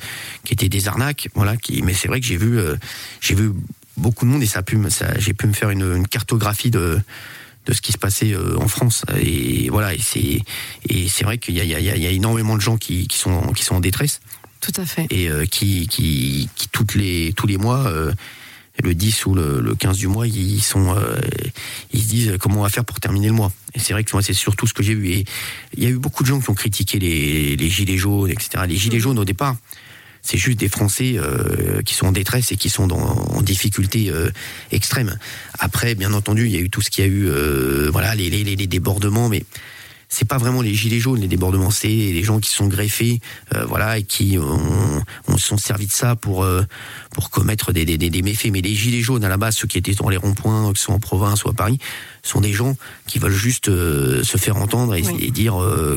qui étaient des arnaques, voilà. Qui, mais c'est vrai que j'ai vu euh, j'ai vu beaucoup de monde et ça a pu me- ça j'ai pu me faire une, une cartographie de de ce qui se passait euh, en France et voilà et c'est et c'est vrai qu'il y a, il y, a, il y a énormément de gens qui, qui sont qui sont en détresse tout à fait. et euh, qui, qui qui toutes les tous les mois euh, le 10 ou le, le 15 du mois ils sont euh, ils se disent comment on va faire pour terminer le mois? Et c'est vrai que moi c'est surtout ce que j'ai vu. Et il y a eu beaucoup de gens qui ont critiqué les, les gilets jaunes etc les gilets jaunes au départ c'est juste des Français euh, qui sont en détresse et qui sont dans, en difficulté euh, extrême. Après, bien entendu, il y a eu tout ce qu'il y a eu, euh, voilà, les, les, les débordements, mais c'est pas vraiment les gilets jaunes, les débordements, c'est les gens qui sont greffés, euh, voilà, et qui ont, ont sont servis de ça pour euh, pour commettre des, des, des, méfaits. Mais les gilets jaunes à la base, ceux qui étaient dans les ronds-points, qui sont en province ou à Paris, sont des gens qui veulent juste euh, se faire entendre et, Oui. et dire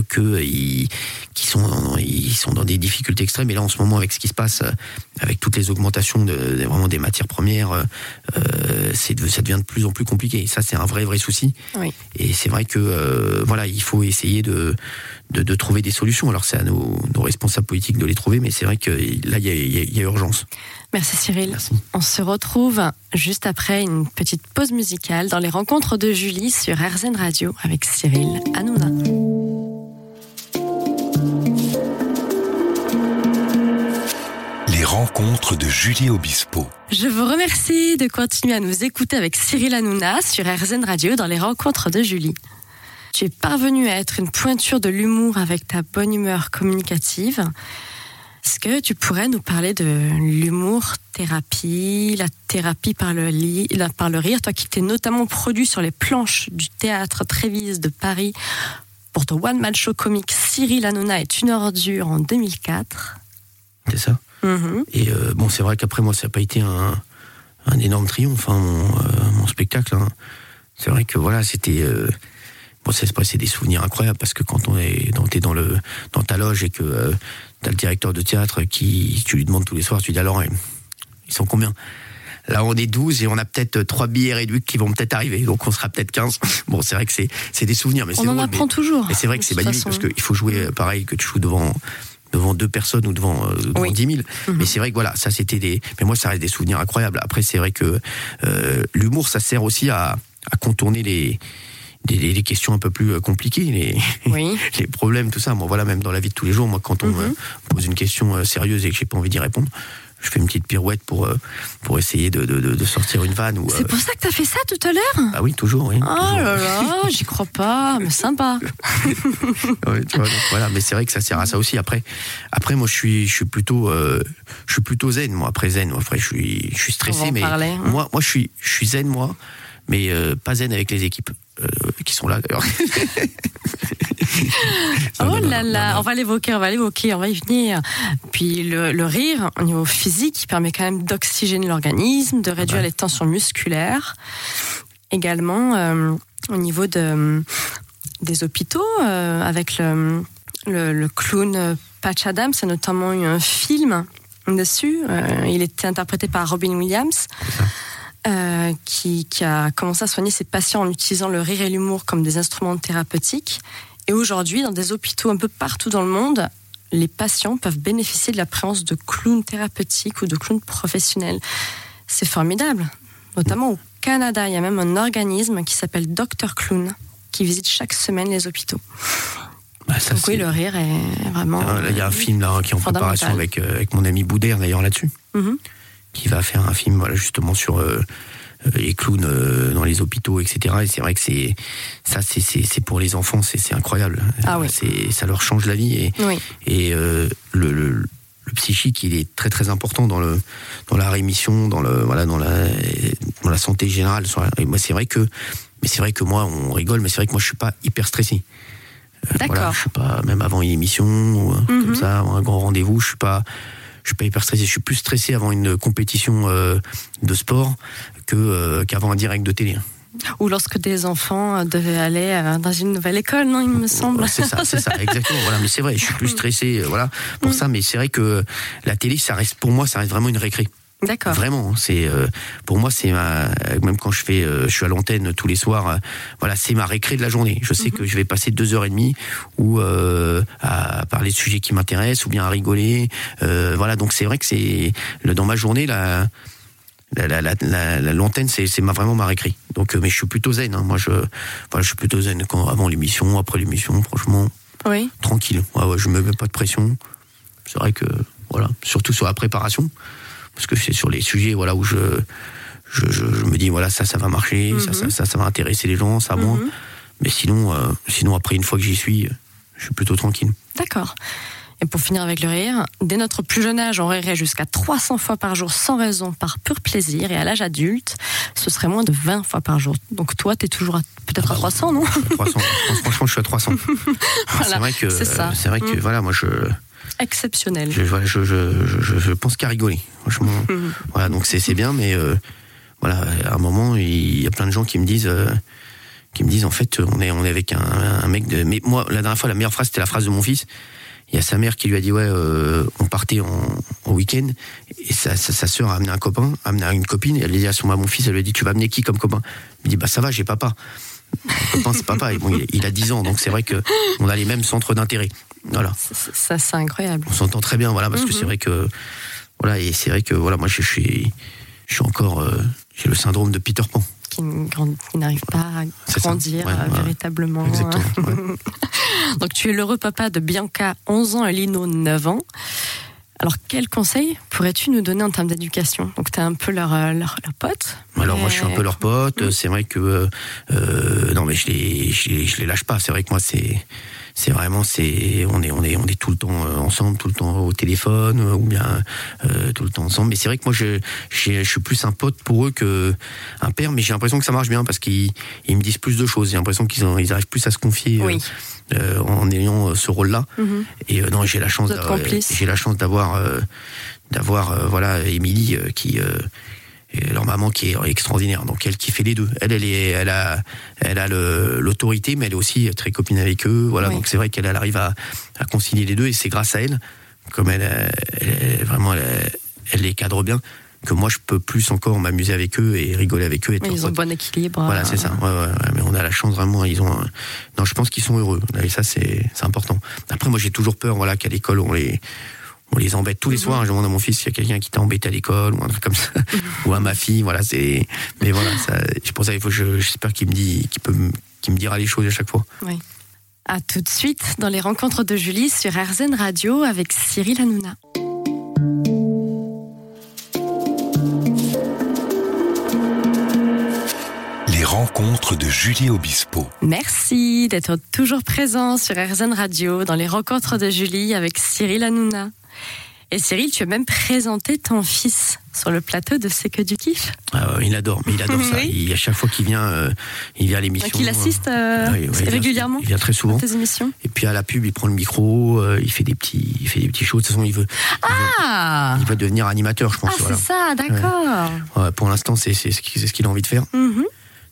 que ils, qui sont dans- ils sont dans des difficultés extrêmes. Et là, en ce moment, avec ce qui se passe, avec toutes les augmentations de, de- vraiment des matières premières, c'est ça devient de plus en plus compliqué. Et ça, c'est un vrai vrai souci. Oui. Et c'est vrai que voilà, il faut essayer de, de, de trouver des solutions. Alors c'est à nos, nos responsables politiques de les trouver, mais c'est vrai que là, il y a, y y urgence. Merci Cyril. Merci. On se retrouve juste après une petite pause musicale dans les rencontres de Julie sur RZN Radio avec Cyril Hanouna. Les rencontres de Julie Obispo. Je vous remercie de continuer à nous écouter avec Cyril Hanouna sur RZN Radio dans les rencontres de Julie. Tu es parvenu à être une pointure de l'humour avec ta bonne humeur communicative. Est-ce que tu pourrais nous parler de l'humour thérapie, la thérapie par le, par le rire, toi qui t'es notamment produit sur les planches du théâtre Trévise de Paris pour ton one-man show comique Cyril Hanouna est une ordure en 2004. C'est ça. Mhm. Et euh, bon, c'est vrai qu'après moi, ça n'a pas été un, un énorme triomphe, hein, mon, euh, mon spectacle. hein. C'est vrai que voilà, c'était. Euh, bon, passait des souvenirs incroyables parce que quand on est dans, t'es dans, le, dans ta loge et que euh, t'as le directeur de théâtre qui. Tu lui demandes tous les soirs, tu dis alors, ils sont combien? Là, on est 12 et on a peut-être trois billets réduits qui vont peut-être arriver. Donc, on sera peut-être 15. Bon, c'est vrai que c'est c'est des souvenirs, mais c'est On en drôle, apprend mais- toujours. et c'est vrai que c'est magnifique façon. parce qu'il faut jouer euh, pareil que tu joues devant devant deux personnes ou devant, euh, devant Oui. 10 000. Mhm. Mais c'est vrai que voilà, ça c'était des. Mais moi, ça reste des souvenirs incroyables. Après, c'est vrai que euh, l'humour, ça sert aussi à, à contourner les, des- questions un peu plus euh, compliquées, les, Oui. les problèmes, tout ça. Moi, voilà, même dans la vie de tous les jours, moi, quand on Mhm. me pose une question euh, sérieuse et que j'ai pas envie d'y répondre, je fais une petite pirouette pour, euh, pour essayer de, de, de- sortir une vanne. Ou, C'est euh, pour ça que t'as fait ça tout à l'heure? Ah oui, toujours, oui. Oh toujours. là là, j'y crois pas, mais sympa. Ouais, tu vois, donc voilà, mais c'est vrai que ça sert à ça aussi. Après, après moi, je suis, je suis plutôt, euh, je suis plutôt zen. Moi, après zen, moi, après, je suis, je suis stressé, mais parler, hein. moi, moi, je suis, je suis zen, moi, mais euh, pas zen avec les équipes euh, qui sont là d'ailleurs. Oh Non, non, là non, là, on va l'évoquer, on va l'évoquer, on va y venir. Puis le, le rire, au niveau physique, il permet quand même d'oxygéner l'organisme, de réduire les tensions musculaires. Également, euh, au niveau de, des hôpitaux, avec le, le, le clown Patch Adams, a notamment eu un film dessus. Il était interprété par Robin Williams. Euh, qui, qui a commencé à soigner ses patients en utilisant le rire et l'humour comme des instruments thérapeutiques. Et aujourd'hui, dans des hôpitaux un peu partout dans le monde, les patients peuvent bénéficier de la présence de clowns thérapeutiques ou de clowns professionnels. C'est formidable. Notamment au Canada, il y a même un organisme qui s'appelle Dr Clown qui visite chaque semaine les hôpitaux. Bah, ça, Donc oui, le rire est vraiment. Ah, il y a un film là qui est en préparation avec euh, avec mon ami Boudère d'ailleurs là-dessus, Mhm. Qui va faire un film voilà justement sur euh, euh, les clowns euh, dans les hôpitaux, etc. Et c'est vrai que c'est ça, c'est pour les enfants, c'est incroyable. Ah oui. C'est ça leur change la vie et Oui, et euh, le, le, le psychique il est très très important dans le dans la rémission dans le voilà dans la dans la santé générale et moi c'est vrai que mais c'est vrai que moi on rigole mais c'est vrai que moi je suis pas hyper stressé D'accord. voilà, je suis pas même avant une émission ou un truc Mhm. comme ça un grand rendez-vous je suis pas je suis pas hyper stressé je suis plus stressé avant une compétition euh, de sport que euh, qu'avant un direct de télé ou lorsque des enfants euh, devaient aller dans une nouvelle école, non, il me semble. C'est ça, c'est ça, exactement. Voilà, mais c'est vrai, je suis plus stressé, voilà, pour Mm. ça. Mais c'est vrai que la télé, ça reste pour moi, ça reste vraiment une récré. D'accord. Vraiment, c'est euh, pour moi, c'est ma même quand je fais, euh, je suis à l'antenne tous les soirs. euh, voilà, c'est ma récré de la journée. Je sais que je vais passer deux heures et demie ou à parler de sujets qui m'intéressent ou bien à rigoler. Voilà, donc c'est vrai que c'est dans ma journée la la, la, la, l'antenne c'est ma, vraiment ma récré donc mais je suis plutôt zen hein. moi je je suis plutôt zen quand avant l'émission après l'émission franchement Oui. tranquille. Ouais, ouais, je me mets pas de pression. C'est vrai que voilà, surtout sur la préparation, parce que c'est sur les sujets voilà où je je, je, je me dis voilà ça ça va marcher, ça, ça ça ça va intéresser les gens, ça moi. Mhm. Mais sinon euh, sinon après une fois que j'y suis, je suis plutôt tranquille. D'accord. Et pour finir avec le rire, dès notre plus jeune âge, on rirait jusqu'à 300 fois par jour sans raison, par pur plaisir. Et à l'âge adulte, ce serait moins de 20 fois par jour. Donc toi, tu es toujours peut-être à 300, non? 300. Franchement, je suis à 300. Voilà, c'est vrai que, c'est vrai que, Mm. voilà, moi, je, Exceptionnel. je, voilà, je, je, je, je pense qu'à rigoler. Franchement, Mhm. voilà, donc c'est, bien, mais euh, voilà, à un moment, il y a plein de gens qui me disent, euh, qui me disent, en fait, on est, on est avec un, un mec de. Mais moi, la dernière fois, la meilleure phrase, c'était la phrase de mon fils. Il y a sa mère qui lui a dit, ouais, euh, on partait en, en week-end, et sa, sa, sa sœur a amené un copain, a amené une copine, et elle lui a dit à son à mon fils, elle lui a dit, tu vas amener qui comme copain? Il me dit, bah ça va, j'ai papa. Mon copain, c'est papa. Et bon, il, il a 10 ans, donc c'est vrai que on a les mêmes centres d'intérêt. Voilà Ça, c'est incroyable. on s'entend très bien, voilà, parce que c'est vrai que, voilà, et c'est vrai que, voilà, moi, je, suis, je suis encore, euh, j'ai le syndrome de Peter Pan. Qui, n'arrive pas à grandir Ouais, euh, ouais. véritablement. Exactement. ouais. Donc tu es l'heureux papa de Bianca, 11 ans, et Lino, 9 ans. Alors quels conseils pourrais-tu nous donner en termes d'éducation? Donc tu es un peu leur, euh, leur, leur pote. Alors moi, je suis un peu leur pote. C'est vrai que, euh, non, mais je les, je les, je les lâche pas. C'est vrai que moi, c'est, c'est vraiment, c'est, on est, on est, on est tout le temps euh, ensemble, tout le temps au téléphone, euh, ou bien euh, tout le temps ensemble. Mais c'est vrai que moi, je, j'ai- je suis plus un pote pour eux que un père. Mais j'ai l'impression que ça marche bien parce qu'ils, ils me disent plus de choses. J'ai l'impression qu'ils, ont, ils arrivent plus à se confier. euh, Oui. euh, en ayant ce rôle-là. Mhm. Et euh, non, j'ai la chance j'ai la chance d'avoir, euh, d'avoir, euh, voilà, Émilie euh, qui, euh, et leur maman qui est extraordinaire. Donc elle qui fait les deux. Elle, elle est, elle a, elle a le- l'autorité, mais elle est aussi très copine avec eux. Voilà, Oui. donc c'est vrai qu'elle elle arrive à, à concilier les deux, et c'est grâce à elle, comme elle, elle, vraiment, elle, elle les cadre bien, que moi je peux plus encore m'amuser avec eux et rigoler avec eux. Leur ils ont un bon équilibre. Voilà, euh, c'est ça. Ouais, ouais, ouais, mais on a la chance vraiment. Ils ont. un- Non, je pense qu'ils sont heureux. Et ça, c'est c'est important. Après, moi, j'ai toujours peur, voilà, qu'à l'école, on les on les embête tous les soirs. Je demande à mon fils s'il y a quelqu'un qui t'a embêté à l'école ou un truc comme ça, ou à ma fille. Voilà, c'est. Mais voilà, ça. Pour ça qu'il faut. je- J'espère qu'il me dit, qu'il peut, qu'il me dira les choses à chaque fois. Oui. À tout de suite dans les rencontres de Julie sur RZN Radio avec Cyril Hanouna. Les rencontres de Julie Obispo. Merci d'être toujours présent sur RZN Radio dans les rencontres de Julie avec Cyril Hanouna. Et Cyril, tu as même présenté ton fils sur le plateau de C'est que du kiff. Ah ouais, il adore, mais il adore ça. Oui. Il, à chaque fois qu'il vient, euh, il vient à l'émission. Donc il assiste euh, oui, ouais, il vient- régulièrement Il vient très à souvent. tes émissions. Et puis à la pub, il prend le micro, euh, il fait des petits, il fait des petites choses. De toute façon, il veut, Ah, il va devenir animateur, je pense. ah c'est ça, d'accord. Ouais, pour l'instant, c'est c'est ce qu'il c'est ce qu'il a envie de faire. Mhm.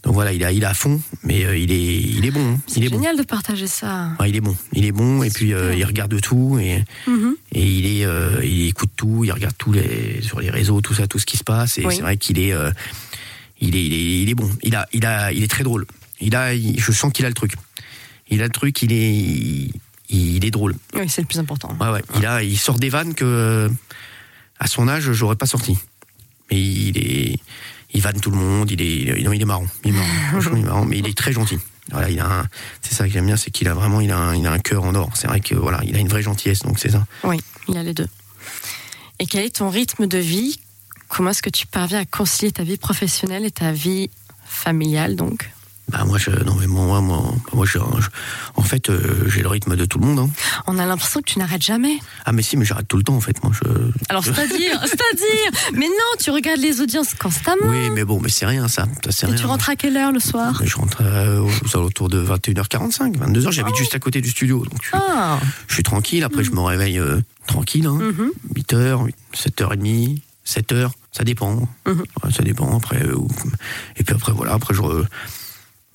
Donc voilà, il a, il a à fond, mais euh, il est, il est bon. hein. C'est bon. génial de partager ça. Ouais, il est bon. Il est bon, et puis euh, il regarde tout, et, Mhm. et il est, euh, il écoute tout, il regarde tout les, sur les réseaux, tout ça, tout ce qui se passe. Et Oui. c'est vrai qu'il est, il est, il est, il est bon. Il a, il a, il est très drôle. Il a, il- je sens qu'il a le truc. Il a le truc. Il est, il, il est drôle. Oui, c'est le plus important. Ouais, ouais. Il a, il sort des vannes que, à son âge, j'aurais pas sorti. Mais il est, il vanne tout le monde. Il est, non, il est marrant. Il est marrant. Il est marrant. Mais il est très gentil. Voilà, il a c'est ça que j'aime bien, c'est qu'il a vraiment, il a un, il a un cœur en or. C'est vrai que, voilà, il a une vraie gentillesse, donc c'est ça. Oui, il a les deux. Et quel est ton rythme de vie? Comment est-ce que tu parviens à concilier ta vie professionnelle et ta vie familiale donc? Bah, moi, je, non, mais moi, moi, moi, je, je- en fait, euh, j'ai le rythme de tout le monde, hein. On a l'impression que tu n'arrêtes jamais. Ah, mais si, mais j'arrête tout le temps, en fait, moi, je, Alors c'est-à-dire, c'est-à-dire, mais non, tu regardes les audiences constamment. oui, mais bon, mais c'est rien, ça. ça c'est et rien. tu rentres à quelle heure le soir? Je rentre euh, aux alentours de 21h45, 22h. J'habite Oh. juste à côté du studio, donc je suis, Ah, je suis tranquille. Après, je me réveille euh, tranquille, hein. mhm. 8h, 7h30, 7h, ça dépend. Mhm. Ouais, ça dépend. Après, euh, et puis après, voilà, après, je,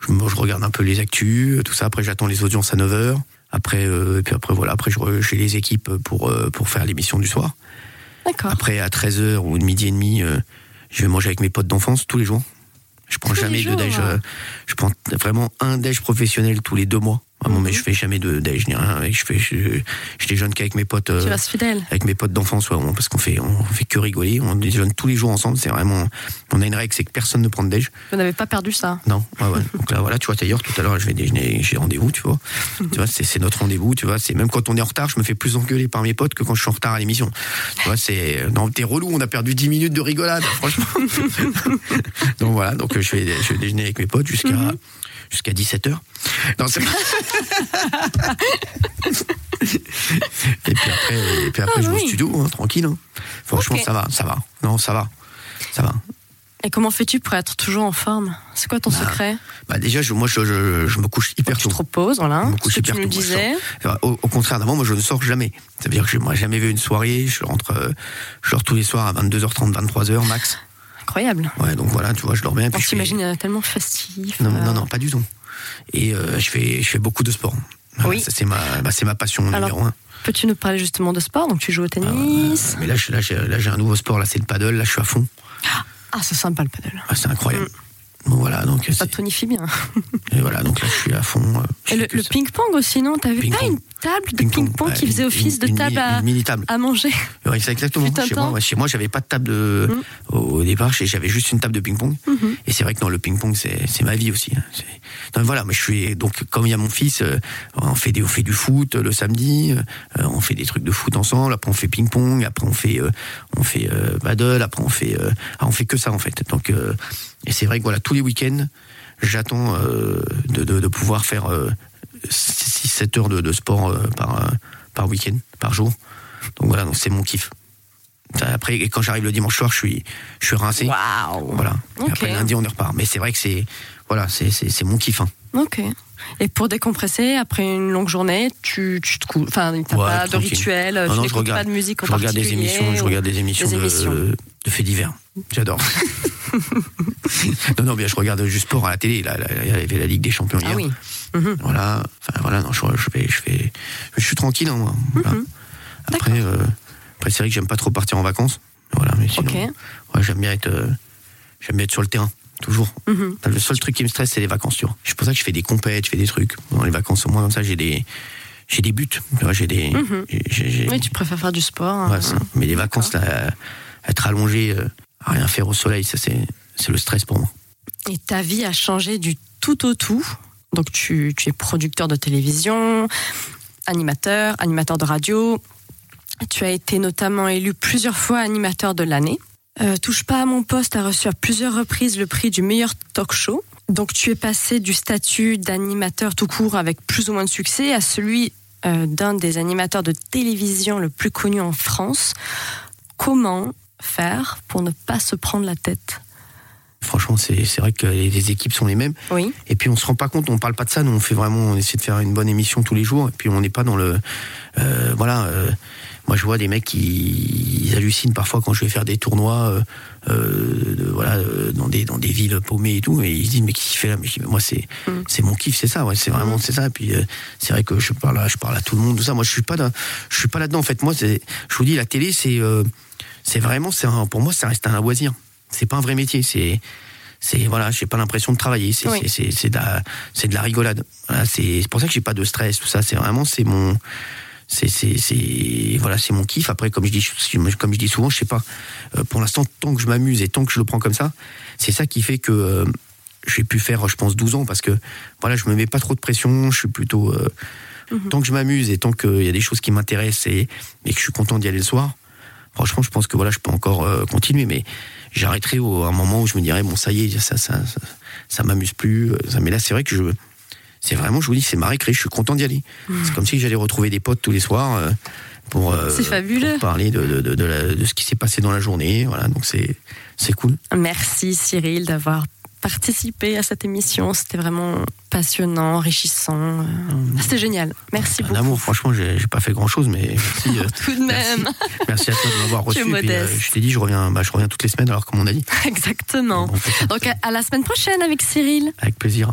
je, regarde un peu les actus, tout ça. Après, j'attends les audiences à 9h. Après, euh, et puis après, voilà, après, je j'ai les équipes pour, euh, pour faire l'émission du soir. d'accord. Après, à 13h ou de midi et demi, euh, je vais manger avec mes potes d'enfance tous les jours. Je prends Tous jamais de déj. hein. euh, je prends vraiment un déj professionnel tous les deux mois. Vraiment, Mhm. mais je fais jamais de déj ni rien. Je fais, je, je déjeune qu'avec mes potes. euh, Tu restes fidèle. avec mes potes d'enfance, ouais, parce qu'on fait, on fait que rigoler. On déjeune tous les jours ensemble. C'est vraiment, on a une règle, c'est que personne ne prend de déj. Vous n'avez pas perdu ça. Non, ouais, ouais. Donc là, voilà, tu vois, d'ailleurs, tout à l'heure, je vais déjeuner, j'ai rendez-vous, tu vois. Tu vois, c'est notre rendez-vous, tu vois. C'est même quand on est en retard, je me fais plus engueuler par mes potes que quand je suis en retard à l'émission. Tu vois, c'est, non, t'es relou, on a perdu 10 minutes de rigolade, franchement. donc voilà, donc je vais, je vais déjeuner avec mes potes jusqu'à, jusqu'à 17h. Non, c'est et puis après, et puis après Ah je vais oui. au studio, hein, tranquille. hein. Franchement, ça va, ça va. Non, ça va. Ça va. Et comment fais-tu pour être toujours en forme? C'est quoi ton Bah, secret? Bah déjà, je, moi, je, je, je me couche hyper Tu tôt. te reposes, voilà. Je me Ce couche que tu tôt, je disais. Au, au contraire d'avant, moi, je ne sors jamais. Ça veut dire que je n'ai jamais vu une soirée. Je rentre, euh, je sors tous les soirs à 22h30, 23h max. Incroyable. Ouais, donc voilà, tu vois, je dors bien. On je fais- s'imagine euh, tellement festif. Non, euh, non, non, pas du tout. Et euh, je fais, je fais beaucoup de sport. Oui. c'est ma, bah, c'est ma passion Alors, numéro un. Peux-tu nous parler justement de sport? Donc tu joues au Ah, tennis. Mais là, j'ai, là, j'ai un nouveau sport. Là, c'est le paddle. Là, je suis à fond. Ah, c'est sympa le paddle. Ah, c'est incroyable. Voilà, donc Ça tonifie bien. et voilà, donc là, je suis à fond. euh, Et le, ping-pong aussi, non? T'avais pas Ping-pong. une table de Ping-pong, qui faisait une- office de table à, une mini table. à manger Ouais, c'est exactement. Chez moi, ouais, chez moi, j'avais pas de table de. Mm. Au, au départ, j'avais juste une table de ping-pong. Mhm. Et c'est vrai que non, le ping-pong, c'est c'est ma vie aussi. hein. Non, voilà, mais je suis donc comme il y a mon fils, euh, on fait on fait du foot euh, le samedi, euh, on fait des trucs de foot ensemble. Après, on fait ping-pong. Après, on fait, euh, on fait euh, paddle. Après, on fait, euh, ah, on fait que ça en fait. Donc, euh, et c'est vrai que voilà, tous les week-ends, j'attends euh, de, de, pouvoir faire 6-7 heures de, de sport euh, par, euh, par week-end, par jour. Donc voilà, donc c'est mon kiff. Après, et quand j'arrive le dimanche soir, je suis, je suis rincé. Waouh Voilà. Et après lundi, on y repart. Mais c'est vrai que c'est, voilà, c'est, mon kiff. hein. Ok. Et pour décompresser, après une longue journée, tu, tu te couches. Enfin, t'as Ouais, pas de rituel, Non, tu non, je regarde- pas de musique en Je regarde des émissions, je regarde des émissions, des de, émissions. de faits divers. J'adore. non, non, bien, je regarde juste sport à la télé. Là, il y avait la Ligue des Champions Ah hier. oui. Mhm. Voilà. Enfin, voilà, non, je, je fais, je fais, je suis tranquille, hein, moi. Voilà. Mhm. Après, euh, après, c'est vrai que j'aime pas trop partir en vacances. Voilà, mais sinon, ouais, j'aime bien être, euh, j'aime bien être sur le terrain, toujours. Mhm. Le seul truc qui me stresse, c'est les vacances, tu vois. C'est pour ça que je fais des compètes, je fais des trucs. Dans les vacances, au moins, comme ça, j'ai des, j'ai des buts. Tu vois, j'ai des, Mhm. Oui, tu préfères faire du sport. Ouais, hein. ça. Mais les vacances, là, être allongé, euh, à rien faire au soleil, ça, c'est, c'est le stress pour moi. Et ta vie a changé du tout au tout. Donc tu, tu es producteur de télévision, animateur, animateur de radio. Tu as été notamment élu plusieurs fois animateur de l'année. Euh, Touche pas à mon poste a reçu à plusieurs reprises le prix du meilleur talk show. Donc tu es passé du statut d'animateur tout court avec plus ou moins de succès à celui euh, d'un des animateurs de télévision le plus connu en France. Comment faire pour ne pas se prendre la tête? Franchement, c'est, vrai que les, les équipes sont les mêmes. Oui. Et puis on se rend pas compte, on parle pas de ça. Nous, on fait vraiment, on essaie de faire une bonne émission tous les jours. Et puis on n'est pas dans le, euh, voilà. Moi, je vois des mecs qui ils hallucinent parfois quand je vais faire des tournois, euh, euh, de- voilà, euh, dans des dans des villes paumées et tout. Et ils se disent mais qu'est-ce qu'il fait là? Mais moi, c'est Mm. c'est mon kiff, c'est ça. Ouais, c'est vraiment c'est ça. Et puis euh, c'est vrai que je parle, à, je parle à tout le monde, tout ça. Moi, je suis pas, dans- je suis pas là-dedans. En fait, moi, c'est, je vous dis, la télé, c'est, euh, c'est vraiment, c'est pour moi, ça reste un loisir. C'est pas un vrai métier. C'est c'est voilà, j'ai pas l'impression de travailler. C'est Oui. c'est- c'est c'est de la c'est de la rigolade. Voilà, c'est c'est pour ça que j'ai pas de stress tout ça. C'est vraiment c'est mon c'est voilà c'est mon kiff. Après comme je dis comme je dis souvent, je sais pas. euh, pour l'instant, tant que je m'amuse et tant que je le prends comme ça, c'est ça qui fait que euh, j'ai pu faire, je pense, 12 ans parce que voilà, je me mets pas trop de pression. Je suis plutôt euh, tant que je m'amuse et tant qu'il y a des choses qui m'intéressent et, et que je suis content d'y aller le soir. Franchement, je pense que voilà, je peux encore euh, continuer, mais j'arrêterai au, à un moment où je me dirais bon, ça y est, ça, ça, ça, ça m'amuse plus. ça- mais là, c'est vrai que je, c'est vraiment, je vous dis, c'est ma récré. Je suis content d'y aller. C'est comme si j'allais retrouver des potes tous les soirs euh, pour, euh, pour parler de, de, de, de la- de ce qui s'est passé dans la journée. Voilà, donc c'est, c'est cool. Merci Cyril d'avoir participé à cette émission. C'était vraiment passionnant, enrichissant. euh, C'était génial. Merci Un beaucoup. amour, franchement, j'ai, j'ai pas fait grand chose, mais merci. euh, Tout de même. Merci à toi de m'avoir reçu. puis, euh, je t'ai dit, je reviens, bah, je reviens toutes les semaines, alors comme on a dit. Exactement. Bon. Donc à à la semaine prochaine avec Cyril. Avec plaisir.